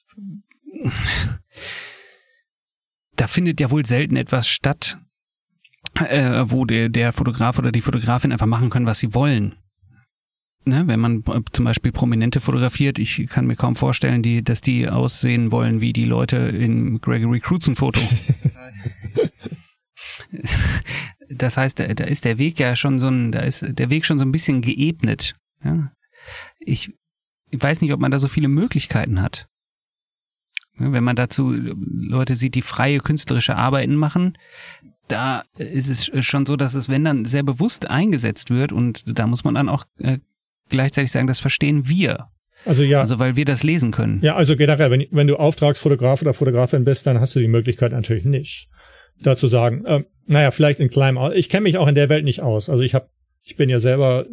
da findet ja wohl selten etwas statt, äh, wo der, der Fotograf oder die Fotografin einfach machen können, was sie wollen. Ne, wenn man zum Beispiel Prominente fotografiert, ich kann mir kaum vorstellen, die, dass die aussehen wollen wie die Leute in Gregory Crutzen Foto. das heißt, da, da ist der Weg ja schon so ein, da ist der Weg schon so ein bisschen geebnet. Ja? Ich, ich weiß nicht, ob man da so viele Möglichkeiten hat. Wenn man dazu Leute sieht, die freie künstlerische Arbeiten machen, da ist es schon so, dass es, wenn dann sehr bewusst eingesetzt wird und da muss man dann auch äh, gleichzeitig sagen, das verstehen wir. Also ja. Also weil wir das lesen können. Ja, also generell, wenn, wenn du Auftragsfotograf oder Fotografin bist, dann hast du die Möglichkeit natürlich nicht, da zu sagen, äh, naja, vielleicht in kleinem, ich kenne mich auch in der Welt nicht aus. Also ich habe, ich bin ja selber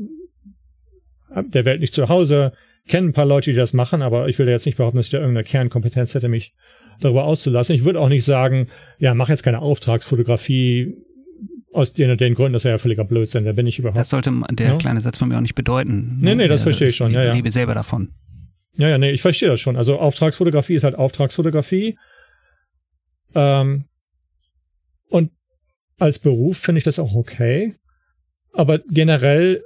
der Welt nicht zu Hause, kenne ein paar Leute, die das machen, aber ich will jetzt nicht behaupten, dass ich da irgendeine Kernkompetenz hätte, mich darüber auszulassen. Ich würde auch nicht sagen, ja, mach jetzt keine Auftragsfotografie aus den und den Gründen, das wäre ja völliger Blödsinn, da bin ich überhaupt. Das sollte der ja? kleine Satz von mir auch nicht bedeuten. Nee, nee, das verstehe ich schon, ja, ja. Ich lebe selber davon. Ja, ja, nee, ich verstehe das schon. Also Auftragsfotografie ist halt Auftragsfotografie. Ähm, und als Beruf finde ich das auch okay. Aber generell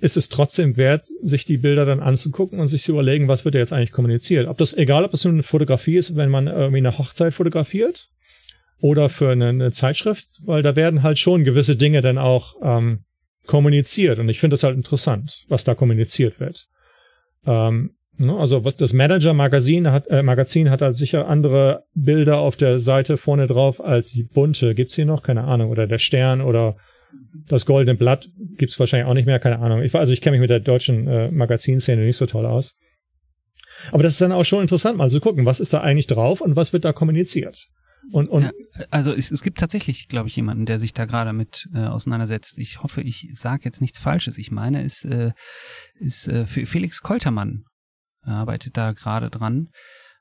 ist es trotzdem wert, sich die Bilder dann anzugucken und sich zu überlegen, was wird jetzt eigentlich kommuniziert. Ob das, egal ob das nun eine Fotografie ist, wenn man irgendwie eine Hochzeit fotografiert oder für eine, eine Zeitschrift, weil da werden halt schon gewisse Dinge dann auch ähm, kommuniziert. Und ich finde das halt interessant, was da kommuniziert wird. Ähm, ne, also was das Manager-Magazin hat, äh, Magazin hat halt sicher andere Bilder auf der Seite vorne drauf als die bunte. Gibt's hier noch? Keine Ahnung. Oder der Stern oder das Goldene Blatt gibt's wahrscheinlich auch nicht mehr, keine Ahnung. Ich, also ich kenne mich mit der deutschen äh, Magazinszene nicht so toll aus. Aber das ist dann auch schon interessant, mal zu gucken, was ist da eigentlich drauf und was wird da kommuniziert. Und, und ja, also es, es gibt tatsächlich, glaube ich, jemanden, der sich da gerade mit äh, auseinandersetzt. Ich hoffe, ich sage jetzt nichts Falsches. Ich meine, ist, äh, ist äh, Felix Koltermann arbeitet da gerade dran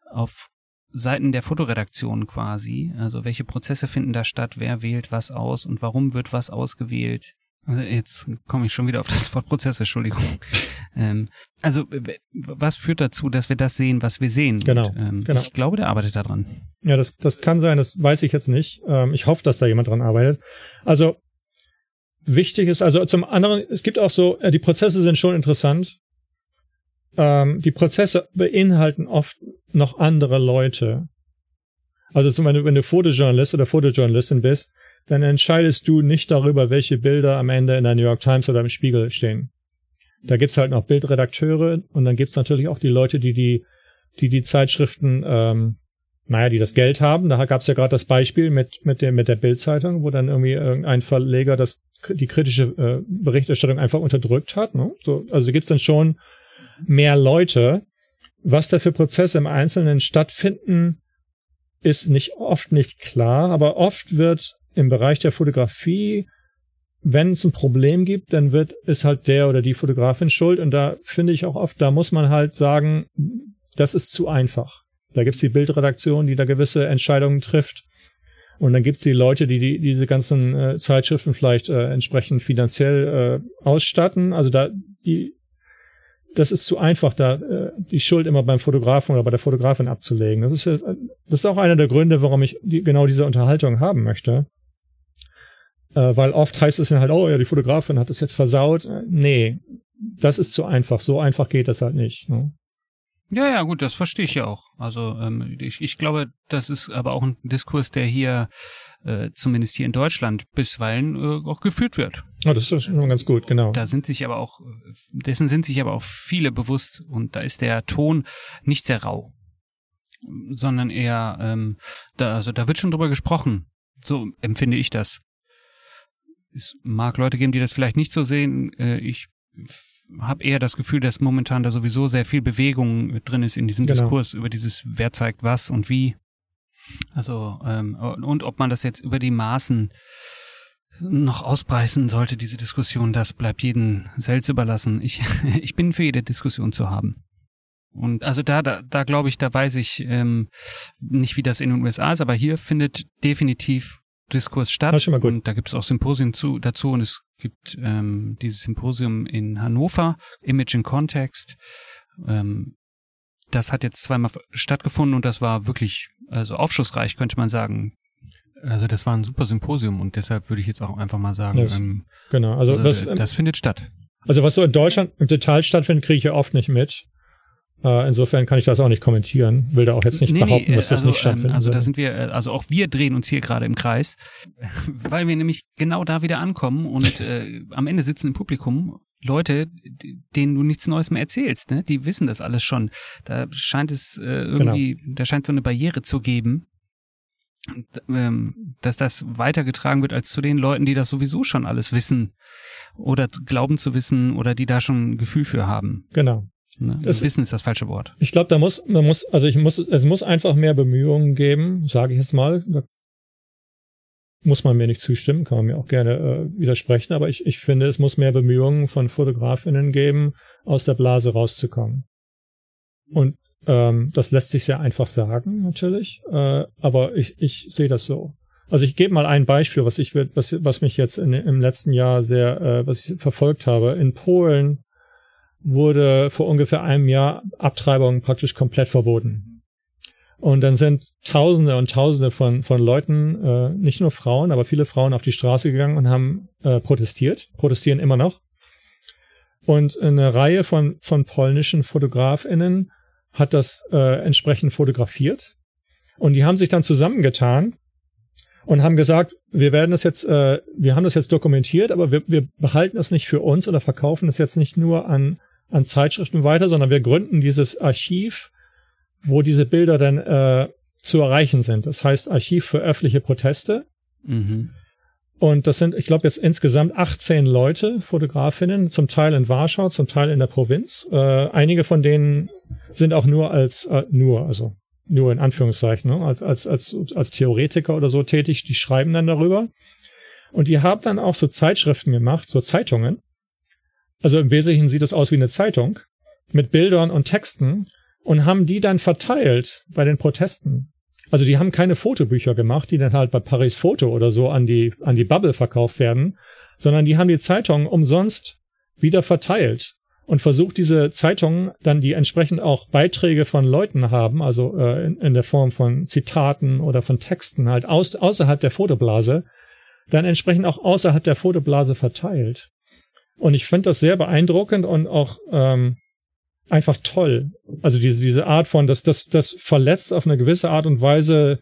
auf Seiten der Fotoredaktion quasi. Also welche Prozesse finden da statt, wer wählt was aus und warum wird was ausgewählt. Also jetzt komme ich schon wieder auf das Wort Prozess, Entschuldigung. ähm, also was führt dazu, dass wir das sehen, was wir sehen? Genau, und, ähm, genau. Ich glaube, der arbeitet da dran. Ja, das, das kann sein, das weiß ich jetzt nicht. Ähm, ich hoffe, dass da jemand dran arbeitet. Also wichtig ist, also zum anderen, es gibt auch so, äh, die Prozesse sind schon interessant ähm, die Prozesse beinhalten oft noch andere Leute. Also wenn du, wenn du Fotojournalist oder Fotojournalistin bist, dann entscheidest du nicht darüber, welche Bilder am Ende in der New York Times oder im Spiegel stehen. Da gibt's halt noch Bildredakteure und dann gibt's natürlich auch die Leute, die die, die, die Zeitschriften, ähm, naja, die das Geld haben. Da gab's ja gerade das Beispiel mit, mit der, mit der Bildzeitung, wo dann irgendwie irgendein Verleger das, die kritische äh, Berichterstattung einfach unterdrückt hat. Ne? So, also gibt's dann schon mehr Leute. Was da für Prozesse im Einzelnen stattfinden, ist nicht oft nicht klar, aber oft wird im Bereich der Fotografie, wenn es ein Problem gibt, dann wird ist halt der oder die Fotografin schuld und da finde ich auch oft, da muss man halt sagen, das ist zu einfach. Da gibt's die Bildredaktion, die da gewisse Entscheidungen trifft. Und dann gibt's die Leute, die, die diese ganzen äh, Zeitschriften vielleicht äh, entsprechend finanziell äh, ausstatten. Also da die das ist zu einfach, da äh, die Schuld immer beim Fotografen oder bei der Fotografin abzulegen. Das ist, das ist auch einer der Gründe, warum ich die, genau diese Unterhaltung haben möchte. Äh, weil oft heißt es dann halt, oh ja, die Fotografin hat das jetzt versaut. Äh, nee, das ist zu einfach. So einfach geht das halt nicht. Ne? Ja, ja, gut, das verstehe ich ja auch. Also ähm, ich, ich glaube, das ist aber auch ein Diskurs, der hier äh, zumindest hier in Deutschland bisweilen äh, auch geführt wird. Oh, das ist schon ganz gut, genau. Da sind sich aber auch, dessen sind sich aber auch viele bewusst und da ist der Ton nicht sehr rau, sondern eher, ähm, da, also da wird schon drüber gesprochen. So empfinde ich das. Es mag Leute geben, die das vielleicht nicht so sehen. Äh, ich habe eher das Gefühl, dass momentan da sowieso sehr viel Bewegung drin ist in diesem genau. Diskurs über dieses, wer zeigt was und wie. Also, ähm, und ob man das jetzt über die Maßen noch auspreisen sollte, diese Diskussion, das bleibt jedem selbst überlassen. Ich, ich bin für jede Diskussion zu haben. Und also da, da, da glaube ich, da weiß ich ähm, nicht, wie das in den USA ist, aber hier findet definitiv Diskurs statt. Das schon mal gut. Und da gibt es auch Symposien zu, dazu und es gibt ähm, dieses Symposium in Hannover, Image in Context. Ähm, das hat jetzt zweimal stattgefunden und das war wirklich also aufschlussreich, könnte man sagen. Also das war ein super Symposium und deshalb würde ich jetzt auch einfach mal sagen, das, ähm, genau, also, also das, das findet statt. Also was so in Deutschland im Detail stattfindet, kriege ich ja oft nicht mit. Uh, insofern kann ich das auch nicht kommentieren. Will da auch jetzt nicht nee, behaupten, dass also, das nicht ähm, stattfindet. Also da sind wir, äh, also auch wir drehen uns hier gerade im Kreis, weil wir nämlich genau da wieder ankommen und äh, am Ende sitzen im Publikum Leute, denen du nichts Neues mehr erzählst, ne? Die wissen das alles schon. Da scheint es äh, irgendwie, genau. da scheint so eine Barriere zu geben, ähm, dass das weitergetragen wird als zu den Leuten, die das sowieso schon alles wissen oder glauben zu wissen oder die da schon ein Gefühl für haben. Genau. Ne? Das Wissen ist das falsche Wort. Ich glaube, da muss, man muss, also ich muss, es muss einfach mehr Bemühungen geben, sage ich jetzt mal. Da muss man mir nicht zustimmen, kann man mir auch gerne äh, widersprechen, aber ich, ich finde, es muss mehr Bemühungen von Fotografinnen geben, aus der Blase rauszukommen. Und ähm, das lässt sich sehr einfach sagen, natürlich, äh, aber ich, ich sehe das so. Also ich gebe mal ein Beispiel, was ich was, was mich jetzt in, im letzten Jahr sehr, äh, was ich verfolgt habe. In Polen wurde vor ungefähr einem Jahr Abtreibung praktisch komplett verboten. Und dann sind Tausende und Tausende von, von Leuten, äh, nicht nur Frauen, aber viele Frauen auf die Straße gegangen und haben äh, protestiert, protestieren immer noch. Und eine Reihe von, von polnischen FotografInnen hat das äh, entsprechend fotografiert. Und die haben sich dann zusammengetan und haben gesagt, wir werden das jetzt, äh, wir haben das jetzt dokumentiert, aber wir, wir behalten das nicht für uns oder verkaufen es jetzt nicht nur an an Zeitschriften weiter, sondern wir gründen dieses Archiv, wo diese Bilder dann äh, zu erreichen sind. Das heißt Archiv für öffentliche Proteste. Mhm. Und das sind, ich glaube, jetzt insgesamt 18 Leute, Fotografinnen, zum Teil in Warschau, zum Teil in der Provinz. Äh, einige von denen sind auch nur als, äh, nur, also nur in Anführungszeichen, ne, als, als, als, als Theoretiker oder so tätig, die schreiben dann darüber. Und die haben dann auch so Zeitschriften gemacht, so Zeitungen, also im Wesentlichen sieht es aus wie eine Zeitung mit Bildern und Texten und haben die dann verteilt bei den Protesten. Also die haben keine Fotobücher gemacht, die dann halt bei Paris Foto oder so an die, an die Bubble verkauft werden, sondern die haben die Zeitungen umsonst wieder verteilt und versucht diese Zeitungen dann, die entsprechend auch Beiträge von Leuten haben, also äh, in, in, der Form von Zitaten oder von Texten halt aus, außerhalb der Fotoblase, dann entsprechend auch außerhalb der Fotoblase verteilt. Und ich finde das sehr beeindruckend und auch ähm, einfach toll. Also diese, diese Art von, das, das, das verletzt auf eine gewisse Art und Weise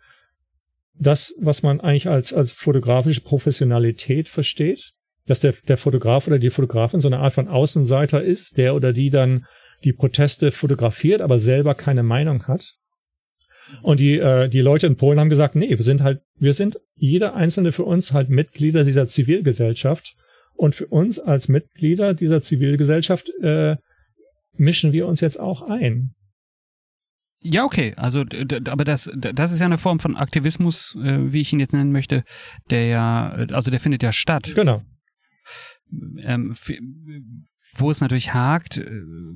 das, was man eigentlich als, als fotografische Professionalität versteht, dass der, der Fotograf oder die Fotografin so eine Art von Außenseiter ist, der oder die dann die Proteste fotografiert, aber selber keine Meinung hat. Und die, äh, die Leute in Polen haben gesagt, nee, wir sind halt, wir sind jeder einzelne für uns halt Mitglieder dieser Zivilgesellschaft. Und für uns als Mitglieder dieser Zivilgesellschaft äh, mischen wir uns jetzt auch ein. Ja, okay. Also, aber das, das ist ja eine Form von Aktivismus, äh, wie ich ihn jetzt nennen möchte, der ja, also der findet ja statt. Genau. Ähm, wo es natürlich hakt, äh,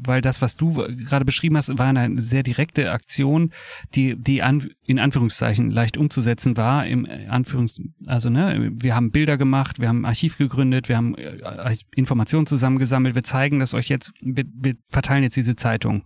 weil das, was du gerade beschrieben hast, war eine sehr direkte Aktion, die, die an, in Anführungszeichen leicht umzusetzen war. Im äh, Anführungs, also ne, wir haben Bilder gemacht, wir haben Archiv gegründet, wir haben äh, Informationen zusammengesammelt, wir zeigen das euch jetzt, wir, wir verteilen jetzt diese Zeitung.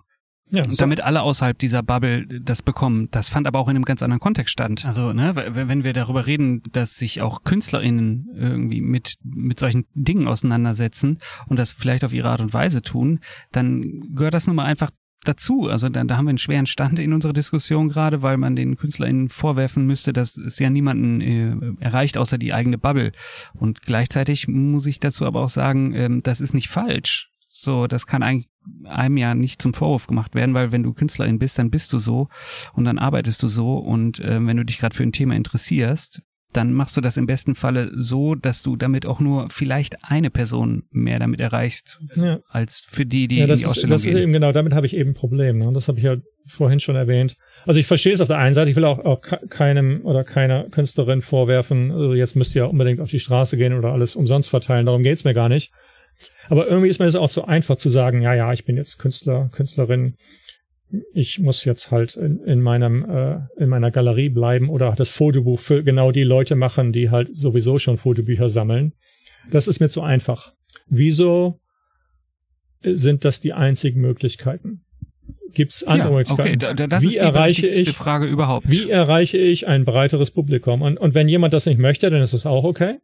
Ja, so. damit alle außerhalb dieser Bubble das bekommen. Das fand aber auch in einem ganz anderen Kontext stand. Also, ne, wenn wir darüber reden, dass sich auch KünstlerInnen irgendwie mit, mit solchen Dingen auseinandersetzen und das vielleicht auf ihre Art und Weise tun, dann gehört das nun mal einfach dazu. Also da, da haben wir einen schweren Stand in unserer Diskussion gerade, weil man den KünstlerInnen vorwerfen müsste, dass es ja niemanden äh, erreicht, außer die eigene Bubble. Und gleichzeitig muss ich dazu aber auch sagen, ähm, das ist nicht falsch. So, das kann eigentlich einem ja nicht zum Vorwurf gemacht werden, weil wenn du Künstlerin bist, dann bist du so und dann arbeitest du so und äh, wenn du dich gerade für ein Thema interessierst, dann machst du das im besten Falle so, dass du damit auch nur vielleicht eine Person mehr damit erreichst, ja. als für die, die ja, das in die Ausstellung ist, das gehen. Ist eben genau, damit habe ich eben ein Problem. Ne? Das habe ich ja vorhin schon erwähnt. Also ich verstehe es auf der einen Seite, ich will auch, auch keinem oder keiner Künstlerin vorwerfen, also jetzt müsst ihr ja unbedingt auf die Straße gehen oder alles umsonst verteilen, darum geht's mir gar nicht. Aber irgendwie ist mir das auch so einfach zu sagen, ja, ja, ich bin jetzt Künstler, Künstlerin. Ich muss jetzt halt in, in meinem äh, in meiner Galerie bleiben oder das Fotobuch für genau die Leute machen, die halt sowieso schon Fotobücher sammeln. Das ist mir zu einfach. Wieso sind das die einzigen Möglichkeiten? Gibt es andere ja, Möglichkeiten? Okay, das wie ist die erreiche ich, Frage überhaupt. Wie erreiche ich ein breiteres Publikum? Und, und wenn jemand das nicht möchte, dann ist es auch okay.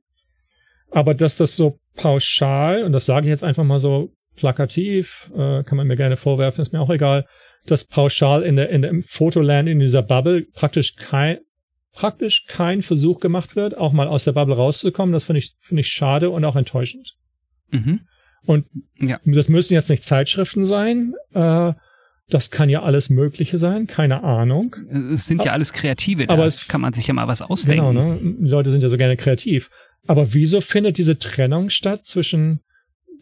Aber dass das so pauschal, und das sage ich jetzt einfach mal so plakativ, äh, kann man mir gerne vorwerfen, ist mir auch egal, dass pauschal in der, in der im Fotoland in dieser Bubble praktisch kein, praktisch kein Versuch gemacht wird, auch mal aus der Bubble rauszukommen. Das finde ich, finde ich schade und auch enttäuschend. Mhm. Und ja. das müssen jetzt nicht Zeitschriften sein. Äh, das kann ja alles Mögliche sein, keine Ahnung. Es sind ja alles Kreative, da aber es, kann man sich ja mal was ausdenken. Genau, ne? Die Leute sind ja so gerne kreativ. Aber wieso findet diese Trennung statt zwischen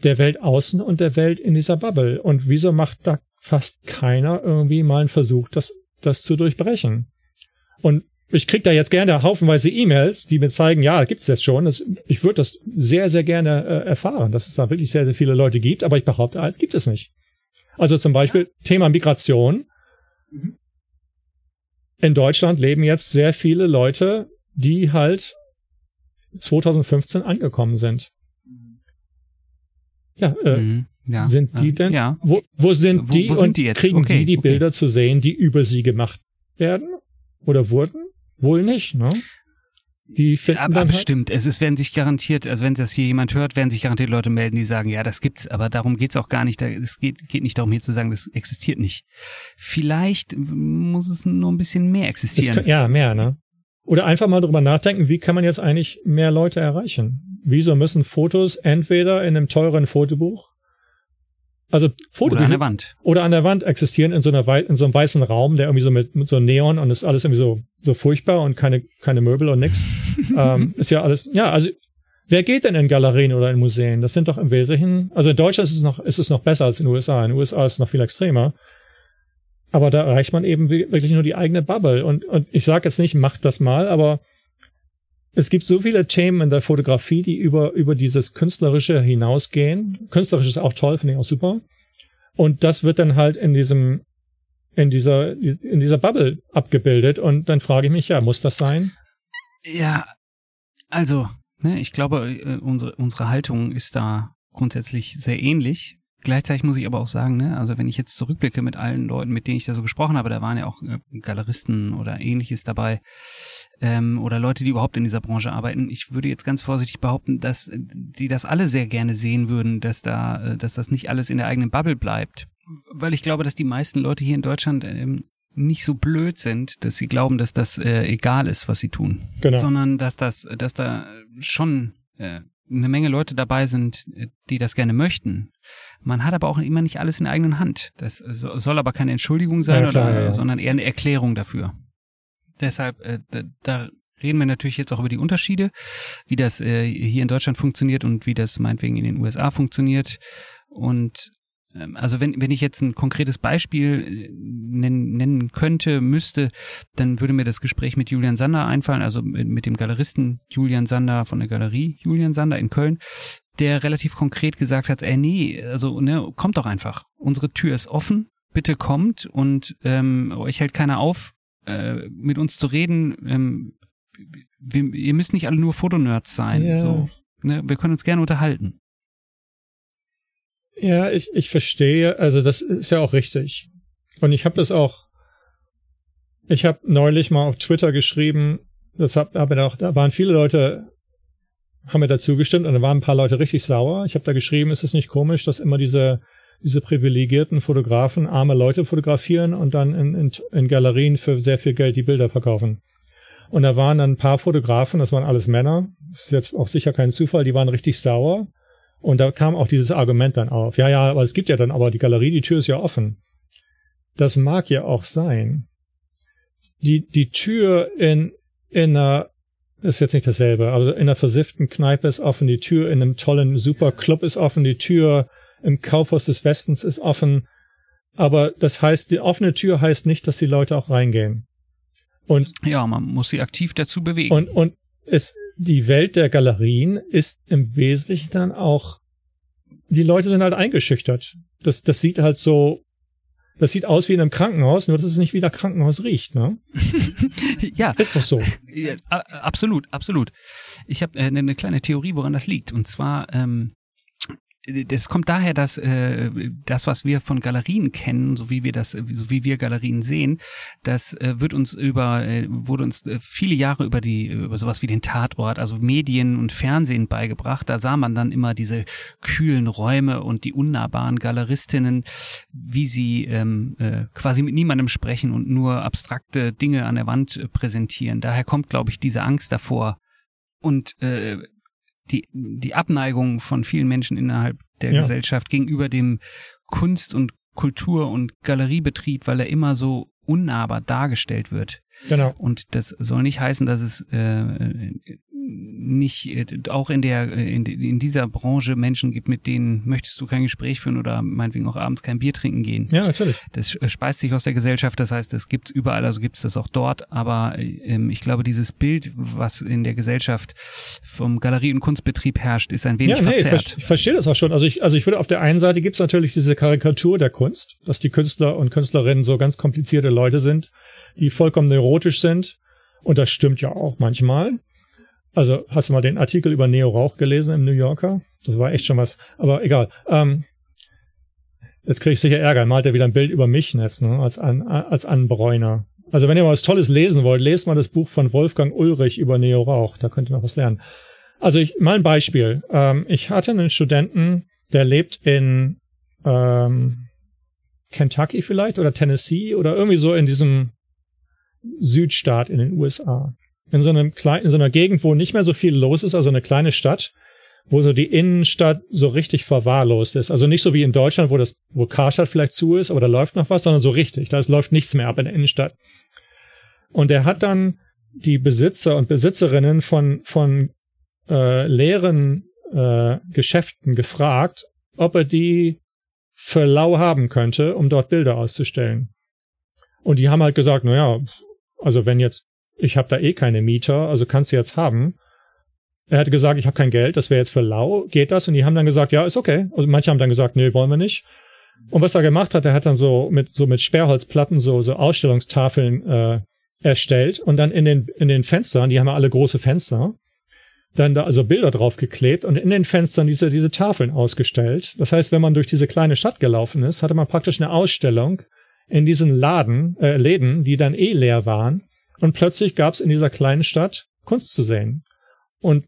der Welt außen und der Welt in dieser Bubble? Und wieso macht da fast keiner irgendwie mal einen Versuch, das, das zu durchbrechen? Und ich krieg da jetzt gerne haufenweise E-Mails, die mir zeigen, ja, gibt's jetzt schon. Das, ich würde das sehr, sehr gerne äh, erfahren, dass es da wirklich sehr, sehr viele Leute gibt, aber ich behaupte, es gibt es nicht. Also zum Beispiel Thema Migration. Mhm. In Deutschland leben jetzt sehr viele Leute, die halt 2015 angekommen sind. Ja, äh, mhm, ja sind die denn? Ja. Wo, wo sind wo, die wo sind und die jetzt? kriegen okay, die die okay. Bilder zu sehen, die über sie gemacht werden oder wurden? Wohl nicht, ne? Die finden aber, dann aber halt stimmt, es ist, werden sich garantiert, also wenn das hier jemand hört, werden sich garantiert Leute melden, die sagen, ja, das gibt's, aber darum geht's auch gar nicht. Es geht, geht nicht darum, hier zu sagen, das existiert nicht. Vielleicht muss es nur ein bisschen mehr existieren. Kann, ja, mehr, ne? Oder einfach mal drüber nachdenken, wie kann man jetzt eigentlich mehr Leute erreichen? Wieso müssen Fotos entweder in einem teuren Fotobuch, also Fotobuch oder an der Wand oder an der Wand existieren in so einer in so einem weißen Raum, der irgendwie so mit, mit so Neon und ist alles irgendwie so so furchtbar und keine keine Möbel und nix. ähm, ist ja alles ja also Wer geht denn in Galerien oder in Museen? Das sind doch im Wesentlichen, also in Deutschland ist es noch, ist es noch besser als in den USA. In den USA ist es noch viel extremer. Aber da erreicht man eben wirklich nur die eigene Bubble. Und, und ich sage jetzt nicht, macht das mal, aber es gibt so viele Themen in der Fotografie, die über, über dieses Künstlerische hinausgehen. Künstlerisch ist auch toll, finde ich auch super. Und das wird dann halt in diesem, in dieser, in dieser Bubble abgebildet. Und dann frage ich mich, ja, muss das sein? Ja, also, ne, ich glaube, äh, unsere, unsere Haltung ist da grundsätzlich sehr ähnlich. Gleichzeitig muss ich aber auch sagen, ne, also wenn ich jetzt zurückblicke mit allen Leuten, mit denen ich da so gesprochen habe, da waren ja auch äh, Galeristen oder ähnliches dabei ähm, oder Leute, die überhaupt in dieser Branche arbeiten. Ich würde jetzt ganz vorsichtig behaupten, dass äh, die das alle sehr gerne sehen würden, dass da, äh, dass das nicht alles in der eigenen Bubble bleibt, weil ich glaube, dass die meisten Leute hier in Deutschland ähm, nicht so blöd sind, dass sie glauben, dass das äh, egal ist, was sie tun, genau. sondern dass das, dass da schon äh, eine Menge Leute dabei sind, die das gerne möchten. Man hat aber auch immer nicht alles in der eigenen Hand. Das soll aber keine Entschuldigung sein, ja, klar, oder, ja. sondern eher eine Erklärung dafür. Deshalb, äh, da, da reden wir natürlich jetzt auch über die Unterschiede, wie das äh, hier in Deutschland funktioniert und wie das meinetwegen in den USA funktioniert. Und ähm, also wenn, wenn ich jetzt ein konkretes Beispiel äh, nennen, nennen könnte, müsste, dann würde mir das Gespräch mit Julian Sander einfallen, also mit, mit dem Galeristen Julian Sander von der Galerie Julian Sander in Köln, der relativ konkret gesagt hat, ey nee, also ne, kommt doch einfach. Unsere Tür ist offen, bitte kommt und ähm, euch hält keiner auf, äh, mit uns zu reden. Ähm, wir, ihr müsst nicht alle nur Fotonerds sein. Ja. So, ne? Wir können uns gerne unterhalten. Ja, ich, ich verstehe. Also das ist ja auch richtig. Und ich habe das auch. Ich habe neulich mal auf Twitter geschrieben. Das hab, hab auch, da waren viele Leute, haben mir dazu gestimmt und da waren ein paar Leute richtig sauer. Ich habe da geschrieben, ist es nicht komisch, dass immer diese diese privilegierten Fotografen arme Leute fotografieren und dann in, in, in Galerien für sehr viel Geld die Bilder verkaufen. Und da waren dann ein paar Fotografen, das waren alles Männer, das ist jetzt auch sicher kein Zufall, die waren richtig sauer und da kam auch dieses Argument dann auf. Ja, ja, aber es gibt ja dann aber die Galerie, die Tür ist ja offen. Das mag ja auch sein. Die, die Tür in, in einer, ist jetzt nicht dasselbe, also in einer versifften Kneipe ist offen, die Tür in einem tollen Superclub ist offen, die Tür im Kaufhaus des Westens ist offen. Aber das heißt, die offene Tür heißt nicht, dass die Leute auch reingehen. Und, ja, man muss sie aktiv dazu bewegen. Und, und es, die Welt der Galerien ist im Wesentlichen dann auch, die Leute sind halt eingeschüchtert. Das, das sieht halt so, das sieht aus wie in einem Krankenhaus, nur dass es nicht wie ein Krankenhaus riecht, ne? ja. Ist doch so. Ja, absolut, absolut. Ich habe äh, eine ne kleine Theorie, woran das liegt. Und zwar, ähm, das kommt daher, dass äh, das, was wir von Galerien kennen, so wie wir das, so wie wir Galerien sehen, das äh, wird uns über, äh, wurde uns äh, viele Jahre über die, über sowas wie den Tatort, also Medien und Fernsehen beigebracht. Da sah man dann immer diese kühlen Räume und die unnahbaren Galeristinnen, wie sie ähm, äh, quasi mit niemandem sprechen und nur abstrakte Dinge an der Wand äh, präsentieren. Daher kommt, glaube ich, diese Angst davor. Und äh, die, die Abneigung von vielen Menschen innerhalb der ja. Gesellschaft gegenüber dem Kunst- und Kultur- und Galeriebetrieb, weil er immer so unnahbar dargestellt wird. Genau. Und das soll nicht heißen, dass es äh, nicht äh, auch in der äh, in, in dieser Branche Menschen gibt, mit denen möchtest du kein Gespräch führen oder meinetwegen auch abends kein Bier trinken gehen. Ja, natürlich. Das speist sich aus der Gesellschaft, das heißt, es gibt's überall, also gibt's das auch dort, aber ähm, ich glaube, dieses Bild, was in der Gesellschaft vom Galerie- und Kunstbetrieb herrscht, ist ein wenig ja, nee, verzerrt. Ich, verstehe das auch schon. Also ich, also ich würde auf der einen Seite gibt's natürlich diese Karikatur der Kunst, dass die Künstler und Künstlerinnen so ganz komplizierte Leute sind, die vollkommen neurotisch sind. Und das stimmt ja auch manchmal. Also hast du mal den Artikel über Neo Rauch gelesen im New Yorker? Das war echt schon was. Aber egal. Ähm, jetzt kriege ich sicher Ärger. Malt er wieder ein Bild über mich jetzt, ne? als, an, als Anbräuner. Also wenn ihr mal was Tolles lesen wollt, lest mal das Buch von Wolfgang Ulrich über Neo Rauch. Da könnt ihr noch was lernen. Also ich, mal ein Beispiel. Ähm, ich hatte einen Studenten, der lebt in ähm, Kentucky vielleicht oder Tennessee oder irgendwie so in diesem Südstaat in den USA in so einem kleinen, in so einer Gegend, wo nicht mehr so viel los ist, also eine kleine Stadt, wo so die Innenstadt so richtig verwahrlost ist. Also nicht so wie in Deutschland, wo das, wo Karstadt vielleicht zu ist, aber da läuft noch was, sondern so richtig. Da läuft nichts mehr ab in der Innenstadt. Und er hat dann die Besitzer und Besitzerinnen von, von äh, leeren äh, Geschäften gefragt, ob er die für lau haben könnte, um dort Bilder auszustellen. Und die haben halt gesagt, na ja, also wenn jetzt ich habe da eh keine Mieter, also kannst du jetzt haben. Er hatte gesagt, ich habe kein Geld, das wäre jetzt für lau, geht das? Und die haben dann gesagt, ja, ist okay. Und manche haben dann gesagt, nee, wollen wir nicht. Und was er gemacht hat, er hat dann so mit so mit Sperrholzplatten so so Ausstellungstafeln äh, erstellt und dann in den in den Fenstern, die haben ja alle große Fenster, dann da also Bilder drauf geklebt und in den Fenstern diese diese Tafeln ausgestellt. Das heißt, wenn man durch diese kleine Stadt gelaufen ist, hatte man praktisch eine Ausstellung in diesen Laden äh, Läden, die dann eh leer waren und plötzlich gab es in dieser kleinen Stadt Kunst zu sehen. Und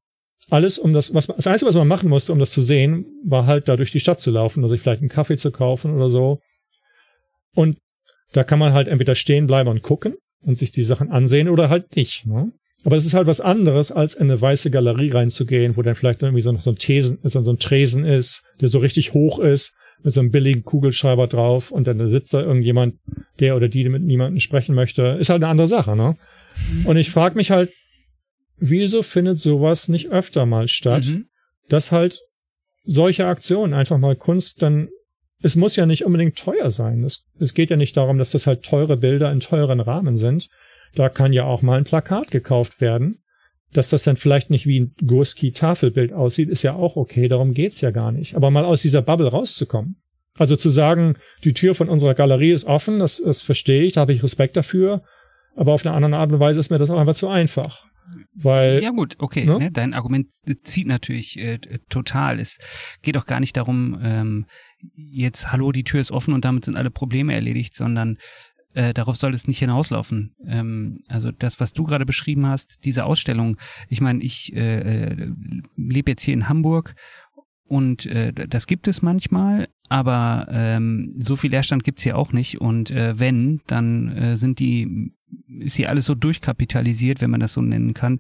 alles, um das, was das Einzige, was man machen musste, um das zu sehen, war halt da durch die Stadt zu laufen, oder sich vielleicht einen Kaffee zu kaufen oder so. Und Da kann man halt entweder stehen bleiben und gucken und sich die Sachen ansehen oder halt nicht. Ne? Aber es ist halt was anderes, als in eine weiße Galerie reinzugehen, wo dann vielleicht irgendwie so, so ein Thesen, so ein Tresen ist, der so richtig hoch ist, mit so einem billigen Kugelschreiber drauf und dann sitzt da irgendjemand, der oder die mit niemandem sprechen möchte. Ist halt eine andere Sache, ne? Und ich frage mich halt, wieso findet sowas nicht öfter mal statt, mhm. dass halt solche Aktionen einfach mal Kunst dann es muss ja nicht unbedingt teuer sein. Es, es geht ja nicht darum, dass das halt teure Bilder in teuren Rahmen sind. Da kann ja auch mal ein Plakat gekauft werden. Dass das dann vielleicht nicht wie ein Gurski-Tafelbild aussieht, ist ja auch okay. Darum geht's ja gar nicht. Aber mal aus dieser Bubble rauszukommen. Also zu sagen, die Tür von unserer Galerie ist offen, das, das verstehe ich, da habe ich Respekt dafür. Aber auf eine andere Art und Weise ist mir das auch einfach zu einfach. Weil, ja gut, okay. Ne? Ne? Dein Argument zieht natürlich äh, total. Es geht auch gar nicht darum, ähm, jetzt, hallo, die Tür ist offen und damit sind alle Probleme erledigt, sondern äh, darauf soll es nicht hinauslaufen. Ähm, also das, was du gerade beschrieben hast, diese Ausstellung, ich meine, ich äh, äh, lebe jetzt hier in Hamburg und äh, das gibt es manchmal, aber ähm, so viel Leerstand gibt's hier auch nicht. Und äh, wenn, dann äh, sind die, ist hier alles so durchkapitalisiert, wenn man das so nennen kann,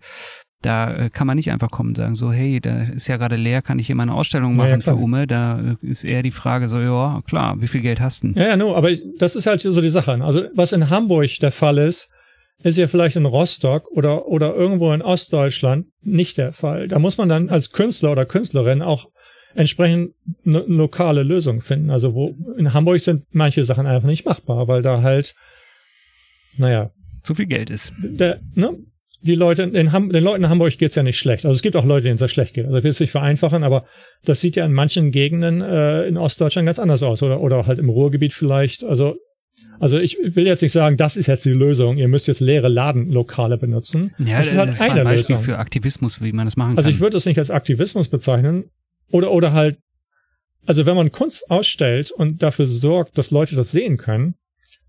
da äh, kann man nicht einfach kommen und sagen, so, hey, da ist ja gerade leer, kann ich hier mal eine Ausstellung machen ja, ja, für Ume? Da äh, ist eher die Frage so, ja, klar, wie viel Geld hast du? Ja, ja, no, aber das ist halt so die Sache. Also, was in Hamburg der Fall ist, ist ja vielleicht in Rostock oder, oder irgendwo in Ostdeutschland nicht der Fall. Da muss man dann als Künstler oder Künstlerin auch entsprechend eine lokale Lösung finden. Also wo in Hamburg sind manche Sachen einfach nicht machbar, weil da halt, naja. Zu viel Geld ist. Der, ne, die Leute, in Ham den Leuten in Hamburg geht's ja nicht schlecht. Also es gibt auch Leute, denen es schlecht geht. Also ich will es nicht vereinfachen, aber das sieht ja in manchen Gegenden äh, in Ostdeutschland ganz anders aus oder, oder halt im Ruhrgebiet vielleicht. Also also ich will jetzt nicht sagen, das ist jetzt die Lösung. Ihr müsst jetzt leere Ladenlokale benutzen. Ja, das ist halt das eine ein Beispiel Lösung. für Aktivismus, wie man das machen kann. Also ich würde es nicht als Aktivismus bezeichnen oder oder halt also wenn man Kunst ausstellt und dafür sorgt, dass Leute das sehen können,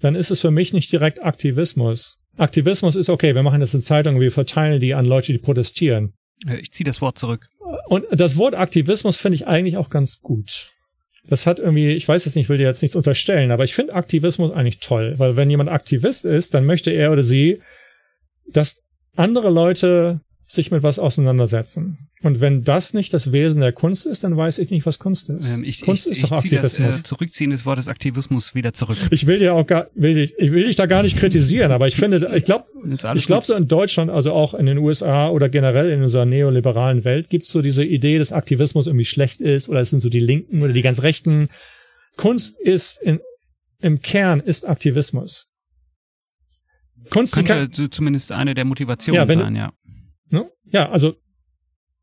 dann ist es für mich nicht direkt Aktivismus. Aktivismus ist okay, wir machen jetzt eine Zeitung, wir verteilen die an Leute, die protestieren. Ich ziehe das Wort zurück. Und das Wort Aktivismus finde ich eigentlich auch ganz gut. Das hat irgendwie, ich weiß jetzt nicht, will dir jetzt nichts unterstellen, aber ich finde Aktivismus eigentlich toll, weil wenn jemand Aktivist ist, dann möchte er oder sie, dass andere Leute sich mit was auseinandersetzen. Und wenn das nicht das Wesen der Kunst ist, dann weiß ich nicht, was Kunst ist. Ähm, ich, Kunst ich, ist ich doch Aktivismus. Das, äh, Zurückziehen des Wortes Aktivismus wieder zurück. Ich will dir auch gar, will dich, ich will dich da gar nicht kritisieren, aber ich finde, ich glaube, ich glaube so in Deutschland, also auch in den USA oder generell in unserer neoliberalen Welt gibt's so diese Idee, dass Aktivismus irgendwie schlecht ist oder es sind so die Linken oder die ganz Rechten. Kunst ist in, im Kern ist Aktivismus. Kunst könnte kann, zumindest eine der Motivationen ja, wenn, sein, ja. Ja, also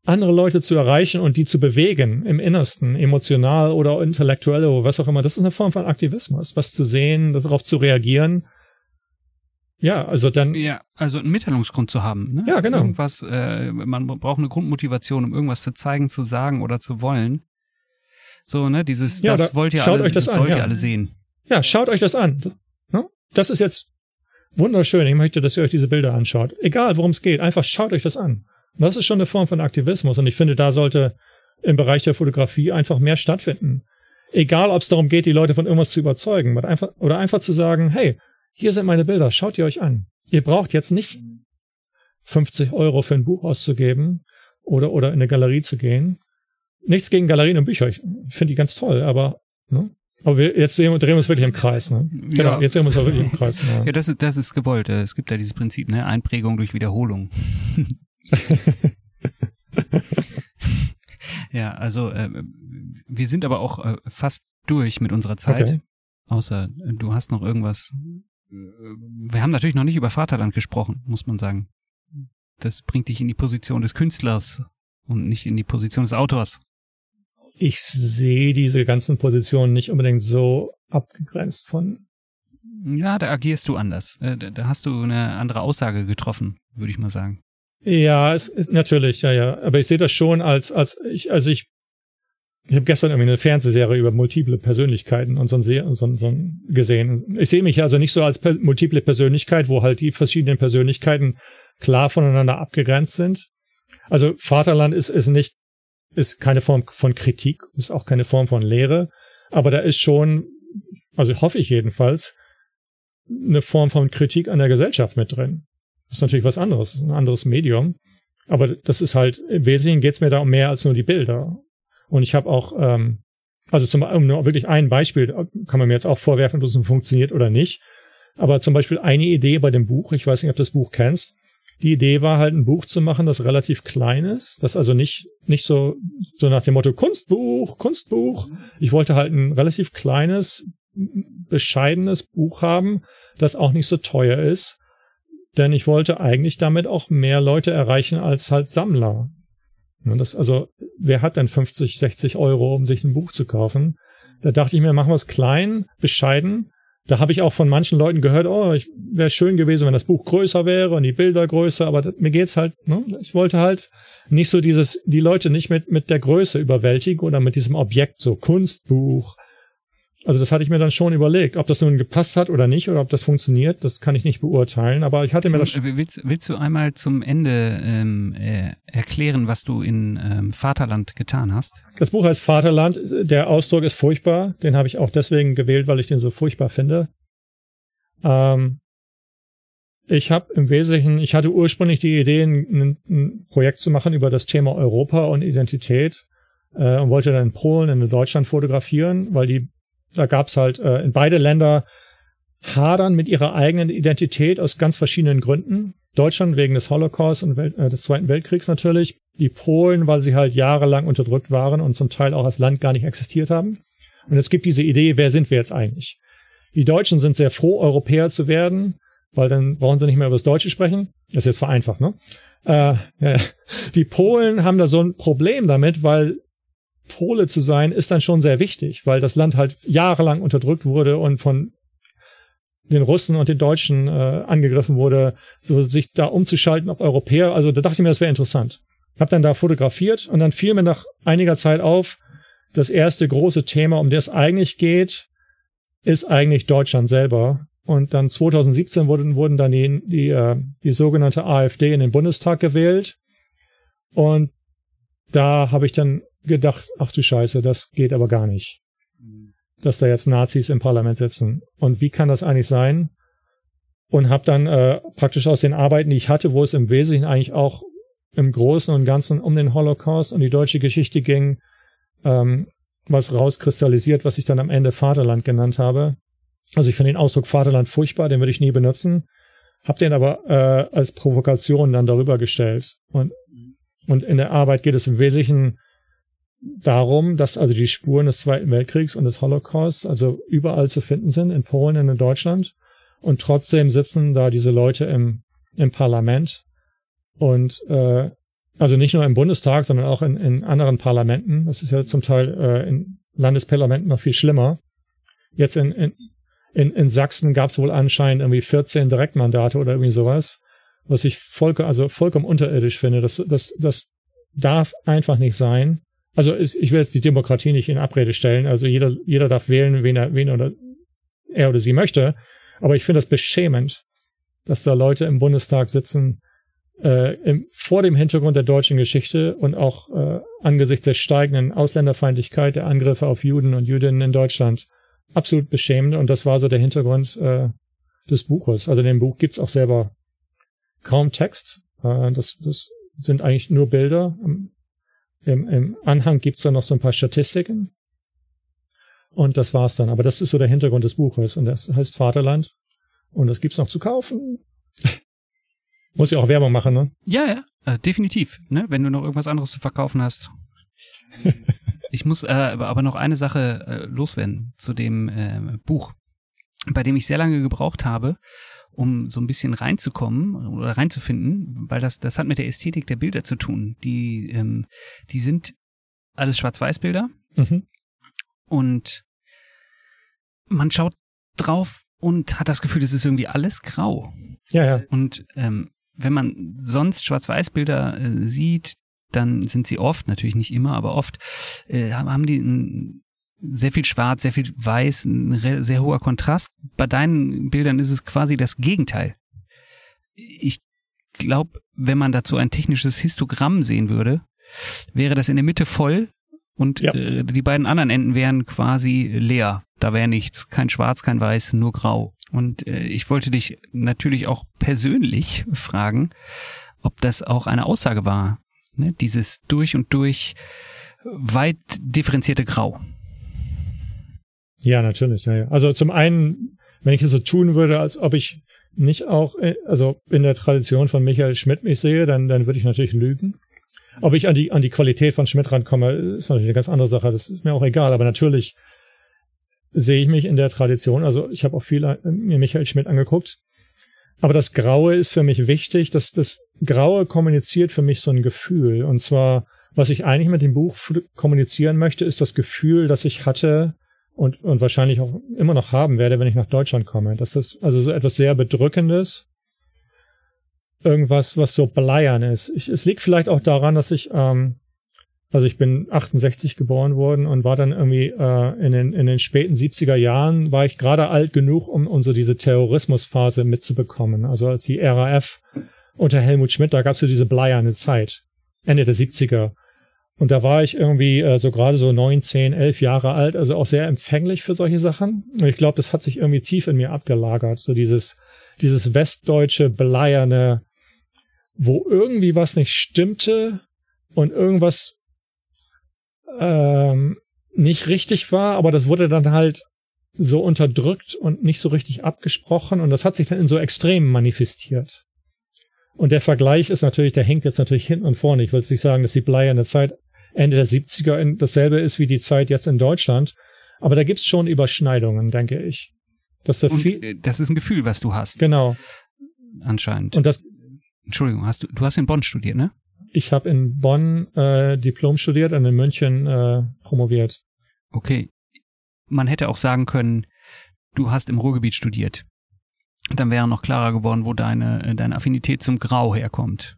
andere Leute zu erreichen und die zu bewegen im Innersten, emotional oder intellektuell oder was auch immer, das ist eine Form von Aktivismus, was zu sehen, darauf zu reagieren. Ja, also dann. Ja, also einen Mitteilungsgrund zu haben. Ne? Ja, genau. Irgendwas, äh, man braucht eine Grundmotivation, um irgendwas zu zeigen, zu sagen oder zu wollen. So, ne, dieses, ja, das da, wollt ihr alle, das, das sollt an, ihr alle sehen. Ja, schaut euch das an. Ne? Das ist jetzt wunderschön. Ich möchte, dass ihr euch diese Bilder anschaut. Egal, worum es geht, einfach schaut euch das an. Das ist schon eine Form von Aktivismus und ich finde, da sollte im Bereich der Fotografie einfach mehr stattfinden. Egal, ob es darum geht, die Leute von irgendwas zu überzeugen oder einfach, oder einfach zu sagen, hey, hier sind meine Bilder, schaut ihr euch an. Ihr braucht jetzt nicht 50 Euro für ein Buch auszugeben oder, oder in eine Galerie zu gehen. Nichts gegen Galerien und Bücher, ich finde die ganz toll, aber ne? Aber wir, jetzt drehen wir uns wirklich im Kreis, ne? Genau, ja. jetzt drehen wir uns auch wirklich im Kreis. Ne? Ja, das ist, das ist gewollt. Es gibt ja dieses Prinzip, ne? Einprägung durch Wiederholung. ja, also äh, wir sind aber auch äh, fast durch mit unserer Zeit. Okay. Außer du hast noch irgendwas. Wir haben natürlich noch nicht über Vaterland gesprochen, muss man sagen. Das bringt dich in die Position des Künstlers und nicht in die Position des Autors. Ich sehe diese ganzen Positionen nicht unbedingt so abgegrenzt von. Ja, da agierst du anders. Äh, da hast du eine andere Aussage getroffen, würde ich mal sagen. Ja, es ist natürlich, ja, ja. Aber ich sehe das schon als, als ich, also ich, ich habe gestern irgendwie eine Fernsehserie über multiple Persönlichkeiten und so ein, so, so gesehen. Ich sehe mich also nicht so als per multiple Persönlichkeit, wo halt die verschiedenen Persönlichkeiten klar voneinander abgegrenzt sind. Also Vaterland ist, ist nicht, ist keine Form von Kritik, ist auch keine Form von Lehre, aber da ist schon, also hoffe ich jedenfalls, eine Form von Kritik an der Gesellschaft mit drin. Das ist natürlich was anderes, ein anderes Medium. Aber das ist halt, im Wesentlichen geht es mir da um mehr als nur die Bilder. Und ich habe auch, ähm, also zum um nur wirklich ein Beispiel, kann man mir jetzt auch vorwerfen, ob das funktioniert oder nicht. Aber zum Beispiel eine Idee bei dem Buch, ich weiß nicht, ob du das Buch kennst, die Idee war halt ein Buch zu machen, das relativ klein ist, das also nicht nicht so so nach dem Motto Kunstbuch, Kunstbuch. Ich wollte halt ein relativ kleines, bescheidenes Buch haben, das auch nicht so teuer ist, denn ich wollte eigentlich damit auch mehr Leute erreichen als halt Sammler. Das, also, wer hat denn 50, 60 Euro, um sich ein Buch zu kaufen? Da dachte ich mir, machen wir es klein, bescheiden, da habe ich auch von manchen Leuten gehört, oh, ich wäre schön gewesen, wenn das Buch größer wäre und die Bilder größer, aber das, mir geht's halt, ne? ich wollte halt nicht so dieses, die Leute nicht mit, mit der Größe überwältigen oder mit diesem Objekt, so Kunstbuch, also das hatte ich mir dann schon überlegt, ob das nun gepasst hat oder nicht oder ob das funktioniert, das kann ich nicht beurteilen. Aber ich hatte mir das. Willst, willst du einmal zum Ende ähm, äh, erklären, was du in ähm, Vaterland getan hast? Das Buch heißt Vaterland. Der Ausdruck ist furchtbar. Den habe ich auch deswegen gewählt, weil ich den so furchtbar finde. Ähm, ich habe im Wesentlichen, ich hatte ursprünglich die Idee, ein, ein Projekt zu machen über das Thema Europa und Identität äh, und wollte dann in Polen in Deutschland fotografieren, weil die da gab's halt äh, in beide Länder hadern mit ihrer eigenen Identität aus ganz verschiedenen Gründen. Deutschland wegen des Holocaust und Welt, äh, des Zweiten Weltkriegs natürlich. Die Polen, weil sie halt jahrelang unterdrückt waren und zum Teil auch als Land gar nicht existiert haben. Und es gibt diese Idee, wer sind wir jetzt eigentlich? Die Deutschen sind sehr froh, Europäer zu werden, weil dann brauchen sie nicht mehr über das Deutsche sprechen. Das ist jetzt vereinfacht, ne? Äh, ja. Die Polen haben da so ein Problem damit, weil Pole zu sein, ist dann schon sehr wichtig, weil das Land halt jahrelang unterdrückt wurde und von den Russen und den Deutschen äh, angegriffen wurde, so sich da umzuschalten auf Europäer. Also da dachte ich mir, das wäre interessant. Hab dann da fotografiert und dann fiel mir nach einiger Zeit auf, das erste große Thema, um das eigentlich geht, ist eigentlich Deutschland selber. Und dann 2017 wurden, wurden dann die, die, äh, die sogenannte AfD in den Bundestag gewählt. Und da habe ich dann gedacht, ach du Scheiße, das geht aber gar nicht. Dass da jetzt Nazis im Parlament sitzen. Und wie kann das eigentlich sein? Und habe dann äh, praktisch aus den Arbeiten, die ich hatte, wo es im Wesentlichen eigentlich auch im Großen und Ganzen um den Holocaust und die deutsche Geschichte ging, ähm, was rauskristallisiert, was ich dann am Ende Vaterland genannt habe. Also ich finde den Ausdruck Vaterland furchtbar, den würde ich nie benutzen, hab den aber äh, als Provokation dann darüber gestellt. Und, und in der Arbeit geht es im Wesentlichen darum, dass also die Spuren des Zweiten Weltkriegs und des Holocausts also überall zu finden sind, in Polen und in Deutschland. Und trotzdem sitzen da diese Leute im, im Parlament und äh, also nicht nur im Bundestag, sondern auch in, in anderen Parlamenten. Das ist ja zum Teil äh, in Landesparlamenten noch viel schlimmer. Jetzt in, in, in, in Sachsen gab es wohl anscheinend irgendwie 14 Direktmandate oder irgendwie sowas, was ich vollkommen, also vollkommen unterirdisch finde. Das, das, das darf einfach nicht sein. Also ich will jetzt die Demokratie nicht in Abrede stellen. Also jeder, jeder darf wählen, wen er, wen oder er oder sie möchte. Aber ich finde das beschämend, dass da Leute im Bundestag sitzen, äh, im, vor dem Hintergrund der deutschen Geschichte und auch äh, angesichts der steigenden Ausländerfeindlichkeit, der Angriffe auf Juden und Jüdinnen in Deutschland, absolut beschämend. Und das war so der Hintergrund äh, des Buches. Also in dem Buch gibt's auch selber kaum Text. Äh, das, das sind eigentlich nur Bilder. Im, im Anhang gibt's dann noch so ein paar Statistiken. Und das war's dann. Aber das ist so der Hintergrund des Buches. Und das heißt Vaterland. Und das gibt's noch zu kaufen. Muss ja auch Werbung machen, ne? Ja, ja, äh, definitiv. Ne? Wenn du noch irgendwas anderes zu verkaufen hast. ich muss äh, aber noch eine Sache äh, loswerden zu dem äh, Buch, bei dem ich sehr lange gebraucht habe, um so ein bisschen reinzukommen oder reinzufinden, weil das, das hat mit der Ästhetik der Bilder zu tun. Die, ähm, die sind alles Schwarz-Weiß-Bilder mhm. und man schaut drauf und hat das Gefühl, es ist irgendwie alles grau. Ja, ja. Und ähm, wenn man sonst Schwarz-Weiß-Bilder äh, sieht, dann sind sie oft, natürlich nicht immer, aber oft äh, haben die ein sehr viel Schwarz, sehr viel Weiß, ein sehr hoher Kontrast. Bei deinen Bildern ist es quasi das Gegenteil. Ich glaube, wenn man dazu ein technisches Histogramm sehen würde, wäre das in der Mitte voll und ja. äh, die beiden anderen Enden wären quasi leer. Da wäre nichts, kein Schwarz, kein Weiß, nur Grau. Und äh, ich wollte dich natürlich auch persönlich fragen, ob das auch eine Aussage war, ne? dieses durch und durch weit differenzierte Grau. Ja, natürlich. Ja, ja. Also zum einen, wenn ich es so tun würde, als ob ich nicht auch, äh, also in der Tradition von Michael Schmidt mich sehe, dann, dann würde ich natürlich lügen. Ob ich an die, an die Qualität von Schmidt rankomme, ist natürlich eine ganz andere Sache. Das ist mir auch egal. Aber natürlich sehe ich mich in der Tradition. Also ich habe auch viel äh, mir Michael Schmidt angeguckt. Aber das Graue ist für mich wichtig. dass das Graue kommuniziert für mich so ein Gefühl. Und zwar, was ich eigentlich mit dem Buch kommunizieren möchte, ist das Gefühl, das ich hatte und, und wahrscheinlich auch immer noch haben werde, wenn ich nach Deutschland komme. Das ist also so etwas sehr Bedrückendes irgendwas, was so bleiern ist. Ich, es liegt vielleicht auch daran, dass ich, ähm, also ich bin 68 geboren worden und war dann irgendwie äh, in, den, in den späten 70er Jahren, war ich gerade alt genug, um, um so diese Terrorismusphase mitzubekommen. Also als die RAF unter Helmut Schmidt, da gab es so diese bleierne Zeit, Ende der 70er. Und da war ich irgendwie äh, so gerade so neun, zehn, elf Jahre alt, also auch sehr empfänglich für solche Sachen. Und ich glaube, das hat sich irgendwie tief in mir abgelagert, so dieses, dieses westdeutsche, bleierne, wo irgendwie was nicht stimmte und irgendwas ähm, nicht richtig war, aber das wurde dann halt so unterdrückt und nicht so richtig abgesprochen und das hat sich dann in so Extremen manifestiert. Und der Vergleich ist natürlich, der hängt jetzt natürlich hinten und vorne. Ich will jetzt nicht sagen, dass die bleierne Zeit Ende der 70er dasselbe ist wie die Zeit jetzt in Deutschland, aber da gibt's schon Überschneidungen, denke ich. Dass da viel, äh, das ist ein Gefühl, was du hast. Genau. Anscheinend. Und das Entschuldigung, hast du, du hast in Bonn studiert, ne? Ich habe in Bonn äh, Diplom studiert und in München äh, promoviert. Okay. Man hätte auch sagen können, du hast im Ruhrgebiet studiert. Dann wäre noch klarer geworden, wo deine, deine Affinität zum Grau herkommt.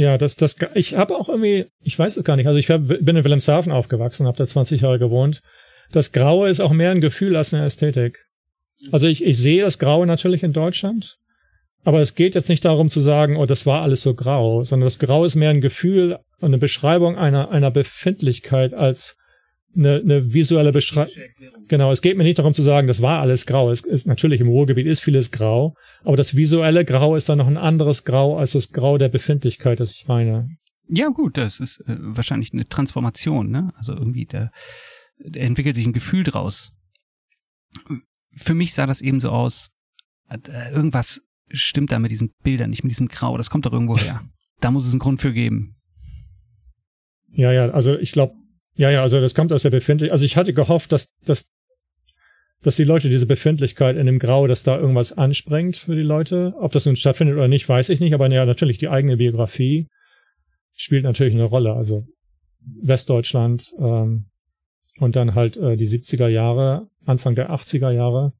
Ja, das, das, ich habe auch irgendwie, ich weiß es gar nicht. Also ich hab, bin in Wilhelmshaven aufgewachsen, habe da 20 Jahre gewohnt. Das Graue ist auch mehr ein Gefühl als eine Ästhetik. Also ich, ich sehe das Graue natürlich in Deutschland, aber es geht jetzt nicht darum zu sagen, oh, das war alles so grau, sondern das Grau ist mehr ein Gefühl und eine Beschreibung einer, einer Befindlichkeit als eine, eine visuelle Beschreibung. Genau, es geht mir nicht darum zu sagen, das war alles grau. Es ist natürlich im Ruhrgebiet ist vieles grau, aber das visuelle Grau ist dann noch ein anderes Grau als das Grau der Befindlichkeit, das ich meine. Ja, gut, das ist äh, wahrscheinlich eine Transformation, ne? Also irgendwie da, da entwickelt sich ein Gefühl draus. Für mich sah das eben so aus, äh, irgendwas stimmt da mit diesen Bildern nicht, mit diesem Grau. Das kommt doch irgendwo her. Da muss es einen Grund für geben. Ja, ja, also ich glaube, ja, ja, also das kommt aus der Befindlichkeit. Also ich hatte gehofft, dass, dass, dass die Leute diese Befindlichkeit in dem Grau, dass da irgendwas anspringt für die Leute. Ob das nun stattfindet oder nicht, weiß ich nicht. Aber ja, natürlich die eigene Biografie spielt natürlich eine Rolle. Also Westdeutschland ähm, und dann halt äh, die 70er Jahre, Anfang der 80er Jahre.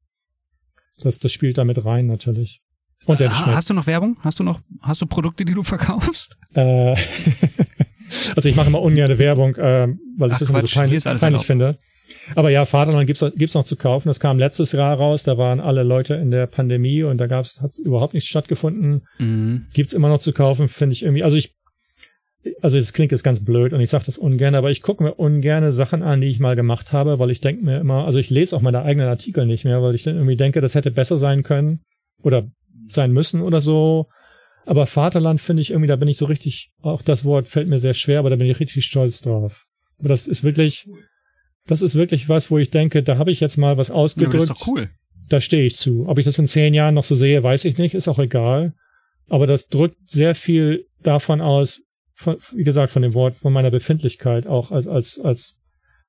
Das, das spielt damit rein natürlich. Und der ha, Hast du noch Werbung? Hast du noch, hast du Produkte, die du verkaufst? Äh, also ich mache immer ungerne Werbung, äh, weil ich Ach, das immer so peinlich, peinlich finde. Aber ja, Vaterland gibt's, gibt's noch zu kaufen. Das kam letztes Jahr raus. Da waren alle Leute in der Pandemie und da gab's, hat überhaupt nichts stattgefunden. Mhm. Gibt's immer noch zu kaufen, finde ich irgendwie. Also ich, also das klingt jetzt ganz blöd und ich sage das ungern, aber ich gucke mir ungerne Sachen an, die ich mal gemacht habe, weil ich denke mir immer, also ich lese auch meine eigenen Artikel nicht mehr, weil ich dann irgendwie denke, das hätte besser sein können oder sein müssen oder so. Aber Vaterland finde ich irgendwie, da bin ich so richtig, auch das Wort fällt mir sehr schwer, aber da bin ich richtig stolz drauf. Aber das ist wirklich, das ist wirklich was, wo ich denke, da habe ich jetzt mal was ausgedrückt. Ja, das ist doch cool. Da stehe ich zu. Ob ich das in zehn Jahren noch so sehe, weiß ich nicht, ist auch egal. Aber das drückt sehr viel davon aus, von, wie gesagt, von dem Wort, von meiner Befindlichkeit, auch als, als, als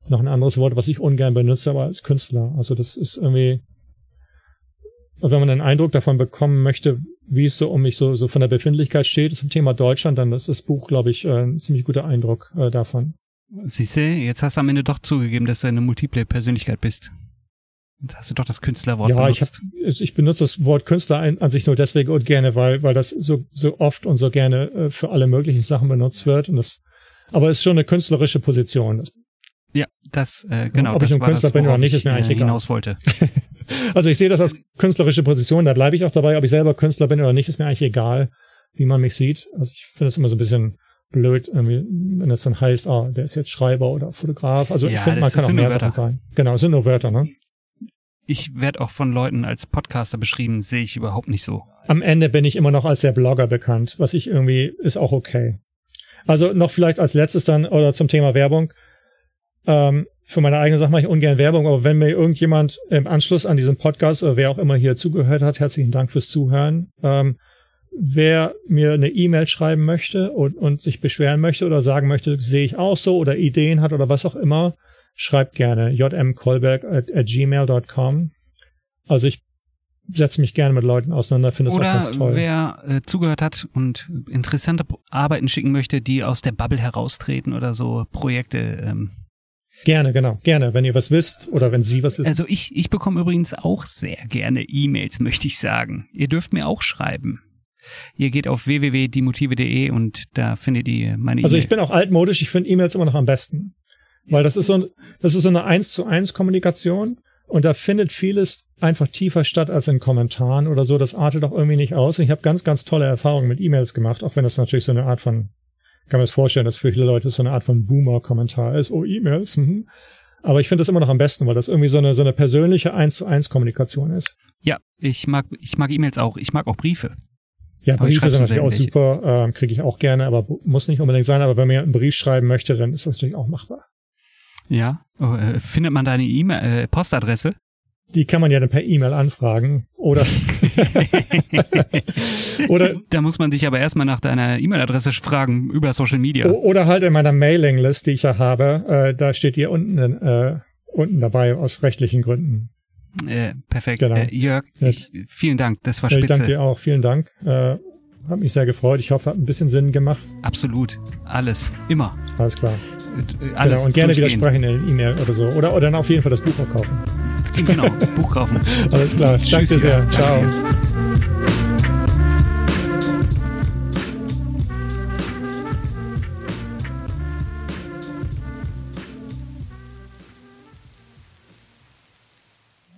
noch ein anderes Wort, was ich ungern benutze, aber als Künstler. Also das ist irgendwie, wenn man einen Eindruck davon bekommen möchte, wie es so um mich so, so von der Befindlichkeit steht zum Thema Deutschland, dann ist das Buch, glaube ich, äh, ein ziemlich guter Eindruck äh, davon. Siehst du, jetzt hast du am Ende doch zugegeben, dass du eine multiple Persönlichkeit bist. Jetzt hast du doch das Künstlerwort ja, benutzt. Ja, ich, ich benutze das Wort Künstler an, an sich nur deswegen und gerne, weil, weil das so, so oft und so gerne äh, für alle möglichen Sachen benutzt wird. Und das, aber es ist schon eine künstlerische Position. Das ja, das äh, genau. Ob ich ein Künstler das, bin oder nicht, ist mir eigentlich äh, egal. hinaus wollte. also ich sehe das als künstlerische Position, da bleibe ich auch dabei. Ob ich selber Künstler bin oder nicht, ist mir eigentlich egal, wie man mich sieht. Also ich finde es immer so ein bisschen blöd, wenn es dann heißt, ah, der ist jetzt Schreiber oder Fotograf. Also ja, ich finde, man kann auch mehr Sachen sein. Genau, es sind nur Wörter, ne? Ich werde auch von Leuten als Podcaster beschrieben, sehe ich überhaupt nicht so. Am Ende bin ich immer noch als der Blogger bekannt, was ich irgendwie ist auch okay. Also noch vielleicht als letztes dann oder zum Thema Werbung. Ähm, für meine eigene Sache mache ich ungern Werbung, aber wenn mir irgendjemand im Anschluss an diesem Podcast oder wer auch immer hier zugehört hat, herzlichen Dank fürs Zuhören. Ähm, wer mir eine E-Mail schreiben möchte und, und sich beschweren möchte oder sagen möchte, sehe ich auch so oder Ideen hat oder was auch immer, schreibt gerne jmkolberg at, at gmail.com. Also ich setze mich gerne mit Leuten auseinander, finde es auch ganz toll. Wer äh, zugehört hat und interessante Arbeiten schicken möchte, die aus der Bubble heraustreten oder so Projekte. Ähm. Gerne, genau, gerne, wenn ihr was wisst oder wenn Sie was wissen. Also ich, ich bekomme übrigens auch sehr gerne E-Mails, möchte ich sagen. Ihr dürft mir auch schreiben. Ihr geht auf www.diemotive.de und da findet ihr meine E-Mails. Also ich bin auch altmodisch, ich finde E-Mails immer noch am besten. Weil das ist so, das ist so eine eins zu eins Kommunikation und da findet vieles einfach tiefer statt als in Kommentaren oder so. Das artet auch irgendwie nicht aus. Und ich habe ganz, ganz tolle Erfahrungen mit E-Mails gemacht, auch wenn das natürlich so eine Art von, kann man es vorstellen, dass für viele Leute so eine Art von Boomer-Kommentar ist. Oh, E-Mails. Mhm. Aber ich finde das immer noch am besten, weil das irgendwie so eine, so eine persönliche eins zu eins Kommunikation ist. Ja, ich mag, ich mag E-Mails auch. Ich mag auch Briefe. Ja, Briefe sind natürlich auch super, äh, kriege ich auch gerne, aber muss nicht unbedingt sein. Aber wenn man einen Brief schreiben möchte, dann ist das natürlich auch machbar. Ja, oh, äh, findet man deine E-Mail, äh, Postadresse? Die kann man ja dann per E-Mail anfragen oder oder da muss man dich aber erstmal nach deiner E-Mail-Adresse fragen über Social Media oder halt in meiner Mailing-List, die ich ja habe, äh, da steht hier unten äh, unten dabei aus rechtlichen Gründen. Äh, perfekt. Genau. Äh, Jörg, ich, vielen Dank. Das war spitze. Ich danke dir auch. Vielen Dank. Äh, hat mich sehr gefreut. Ich hoffe, hat ein bisschen Sinn gemacht. Absolut. Alles. Immer. Alles klar. Äh, alles genau. Und gerne widersprechen in E-Mail oder so. Oder, oder dann auf jeden Fall das Buch auch kaufen. Genau. Buch kaufen. Alles klar. Danke dir sehr. Ciao.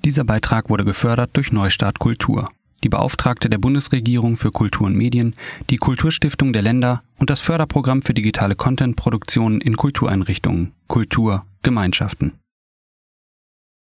Dieser Beitrag wurde gefördert durch Neustart Kultur, die Beauftragte der Bundesregierung für Kultur und Medien, die Kulturstiftung der Länder und das Förderprogramm für digitale Content-Produktionen in Kultureinrichtungen, Kultur, Gemeinschaften.